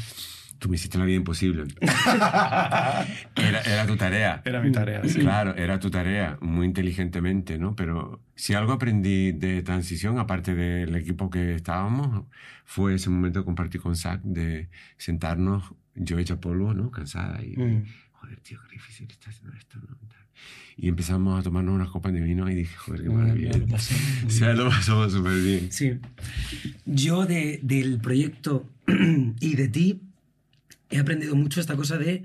Tú me hiciste la vida imposible. era, era tu tarea. Era mi tarea. sí. Claro, era tu tarea, muy inteligentemente, ¿no? Pero si algo aprendí de transición, aparte del equipo que estábamos, fue ese momento de compartir con Zach, de sentarnos, yo hecha polvo, ¿no? Cansada y, Mm. joder, tío, qué difícil está haciendo esto, ¿no? Y empezamos a tomarnos unas copas de vino y dije, joder, qué Mm, maravilla. lo pasé O sea, lo pasamos súper bien. Sí. Yo de, del proyecto y de ti he aprendido mucho esta cosa de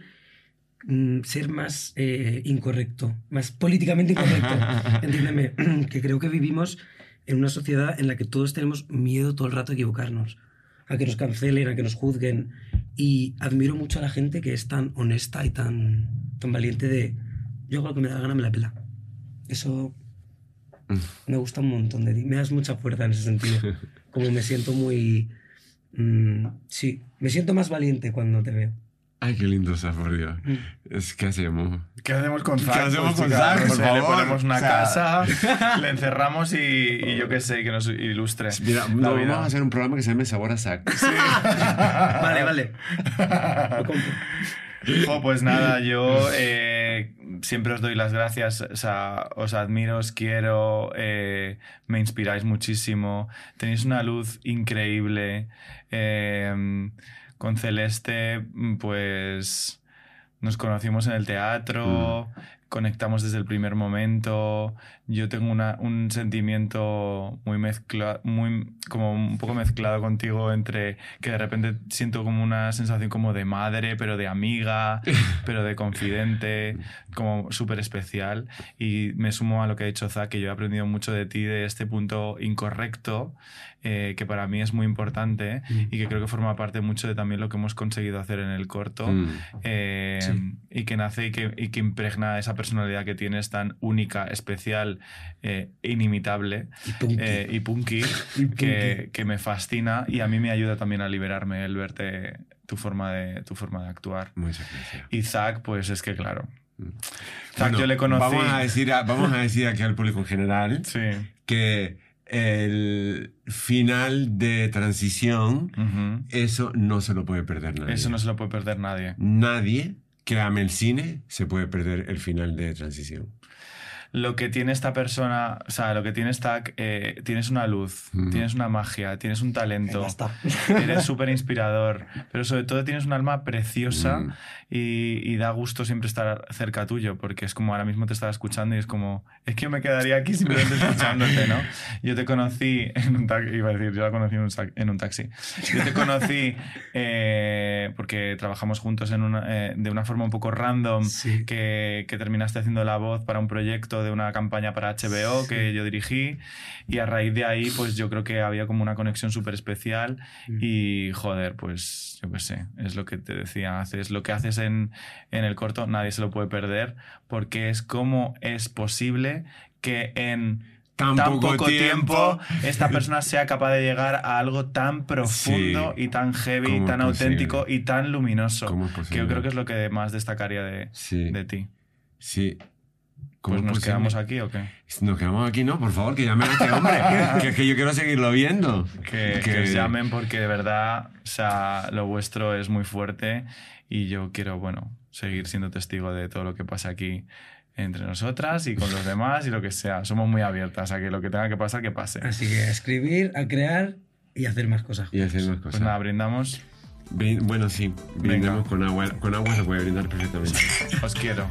mm, ser más eh, incorrecto, más políticamente incorrecto. Entiéndeme, que creo que vivimos en una sociedad en la que todos tenemos miedo todo el rato a equivocarnos, a que nos cancelen, a que nos juzguen. Y admiro mucho a la gente que es tan honesta y tan, tan valiente de yo hago lo que me da la gana, me la pela. Eso me gusta un montón de ti. Me das mucha fuerza en ese sentido. Como me siento muy... mm, sí, me siento más valiente cuando te veo. Ay, qué lindo estás, por Dios. Mm. Es que hacemos. ¿Qué hacemos con ¿Qué Zack? hacemos Pues, con Zack, por favor? Le ponemos una O sea- casa, le encerramos y, y yo qué sé, que nos ilustre. Mira, la no, vida. vamos a hacer un programa que se llame Sabor a Zach. vale, vale. Lo compro. Pues nada, yo eh, siempre os doy las gracias, o sea, os admiro, os quiero, eh, me inspiráis muchísimo, tenéis una luz increíble. eh, con Celeste, pues nos conocimos en el teatro, conectamos desde el primer momento. Yo tengo una- un sentimiento muy mezclado, muy, como un poco mezclado contigo entre que de repente siento como una sensación como de madre, pero de amiga, pero de confidente, como súper especial. Y me sumo a lo que ha dicho Zach, que yo he aprendido mucho de ti, de este punto incorrecto, eh, que para mí es muy importante y que creo que forma parte mucho de también lo que hemos conseguido hacer en el corto. Mm. Eh, Sí. y que nace y que, y que impregna esa personalidad que tienes tan única, especial, eh, inimitable Y punky. eh, y punky, Y que, punky. que me fascina y a mí me ayuda también a liberarme el verte tu forma de, tu forma de actuar. Gracias. Y Zack, pues es que claro. Mm. Zack Bueno, yo le conocí. Vamos a, decir, a- vamos a decir aquí al público en general Sí. que el final de transición, Ujú. eso no se lo puede perder nadie. Eso no se lo puede perder nadie. Nadie que ame el cine se puede perder el final de transición. Lo que tiene esta persona, o sea, lo que tiene Stack, eh, tienes una luz, tienes una magia, tienes un talento. Ya está. Eres súper inspirador, pero sobre todo tienes un alma preciosa Mm. y, y da gusto siempre estar cerca tuyo, porque es como ahora mismo te estaba escuchando y es como, es que yo me quedaría aquí simplemente escuchándote, ¿no? Yo te conocí en un taxi, iba a decir, yo la conocí en un, sac- en un taxi. Yo te conocí eh, porque trabajamos juntos en una, eh, de una forma un poco random, Sí. que, que terminaste haciendo la voz para un proyecto de una campaña para HBO que yo dirigí y a raíz de ahí pues yo creo que había como una conexión súper especial Mm. y joder, pues yo qué sé, es lo que te decía, haces lo que haces en, en el corto, nadie se lo puede perder porque es como es posible que en Tan tan poco poco tiempo. tiempo esta persona sea capaz de llegar a algo tan profundo Sí. y tan heavy, ¿Cómo y tan posible? auténtico y tan luminoso. ¿Cómo es Que yo creo que es lo que más destacaría de, Sí. de ti. Sí. ¿Cómo Pues es nos posible? quedamos aquí o qué? Nos quedamos aquí, no, por favor, que llamen a este hombre. que es que yo quiero seguirlo viendo. Que, que os llamen porque de verdad, o sea, lo vuestro es muy fuerte y yo quiero, bueno, seguir siendo testigo de todo lo que pasa aquí entre nosotras y con los demás y lo que sea. Somos muy abiertas a que lo que tenga que pasar, que pase. Así que a escribir, a crear y a hacer más cosas. Y hacer más cosas. Pues nada, brindamos. Brin- bueno, sí, brindemos con agua. Con agua se puede brindar perfectamente. Os quiero.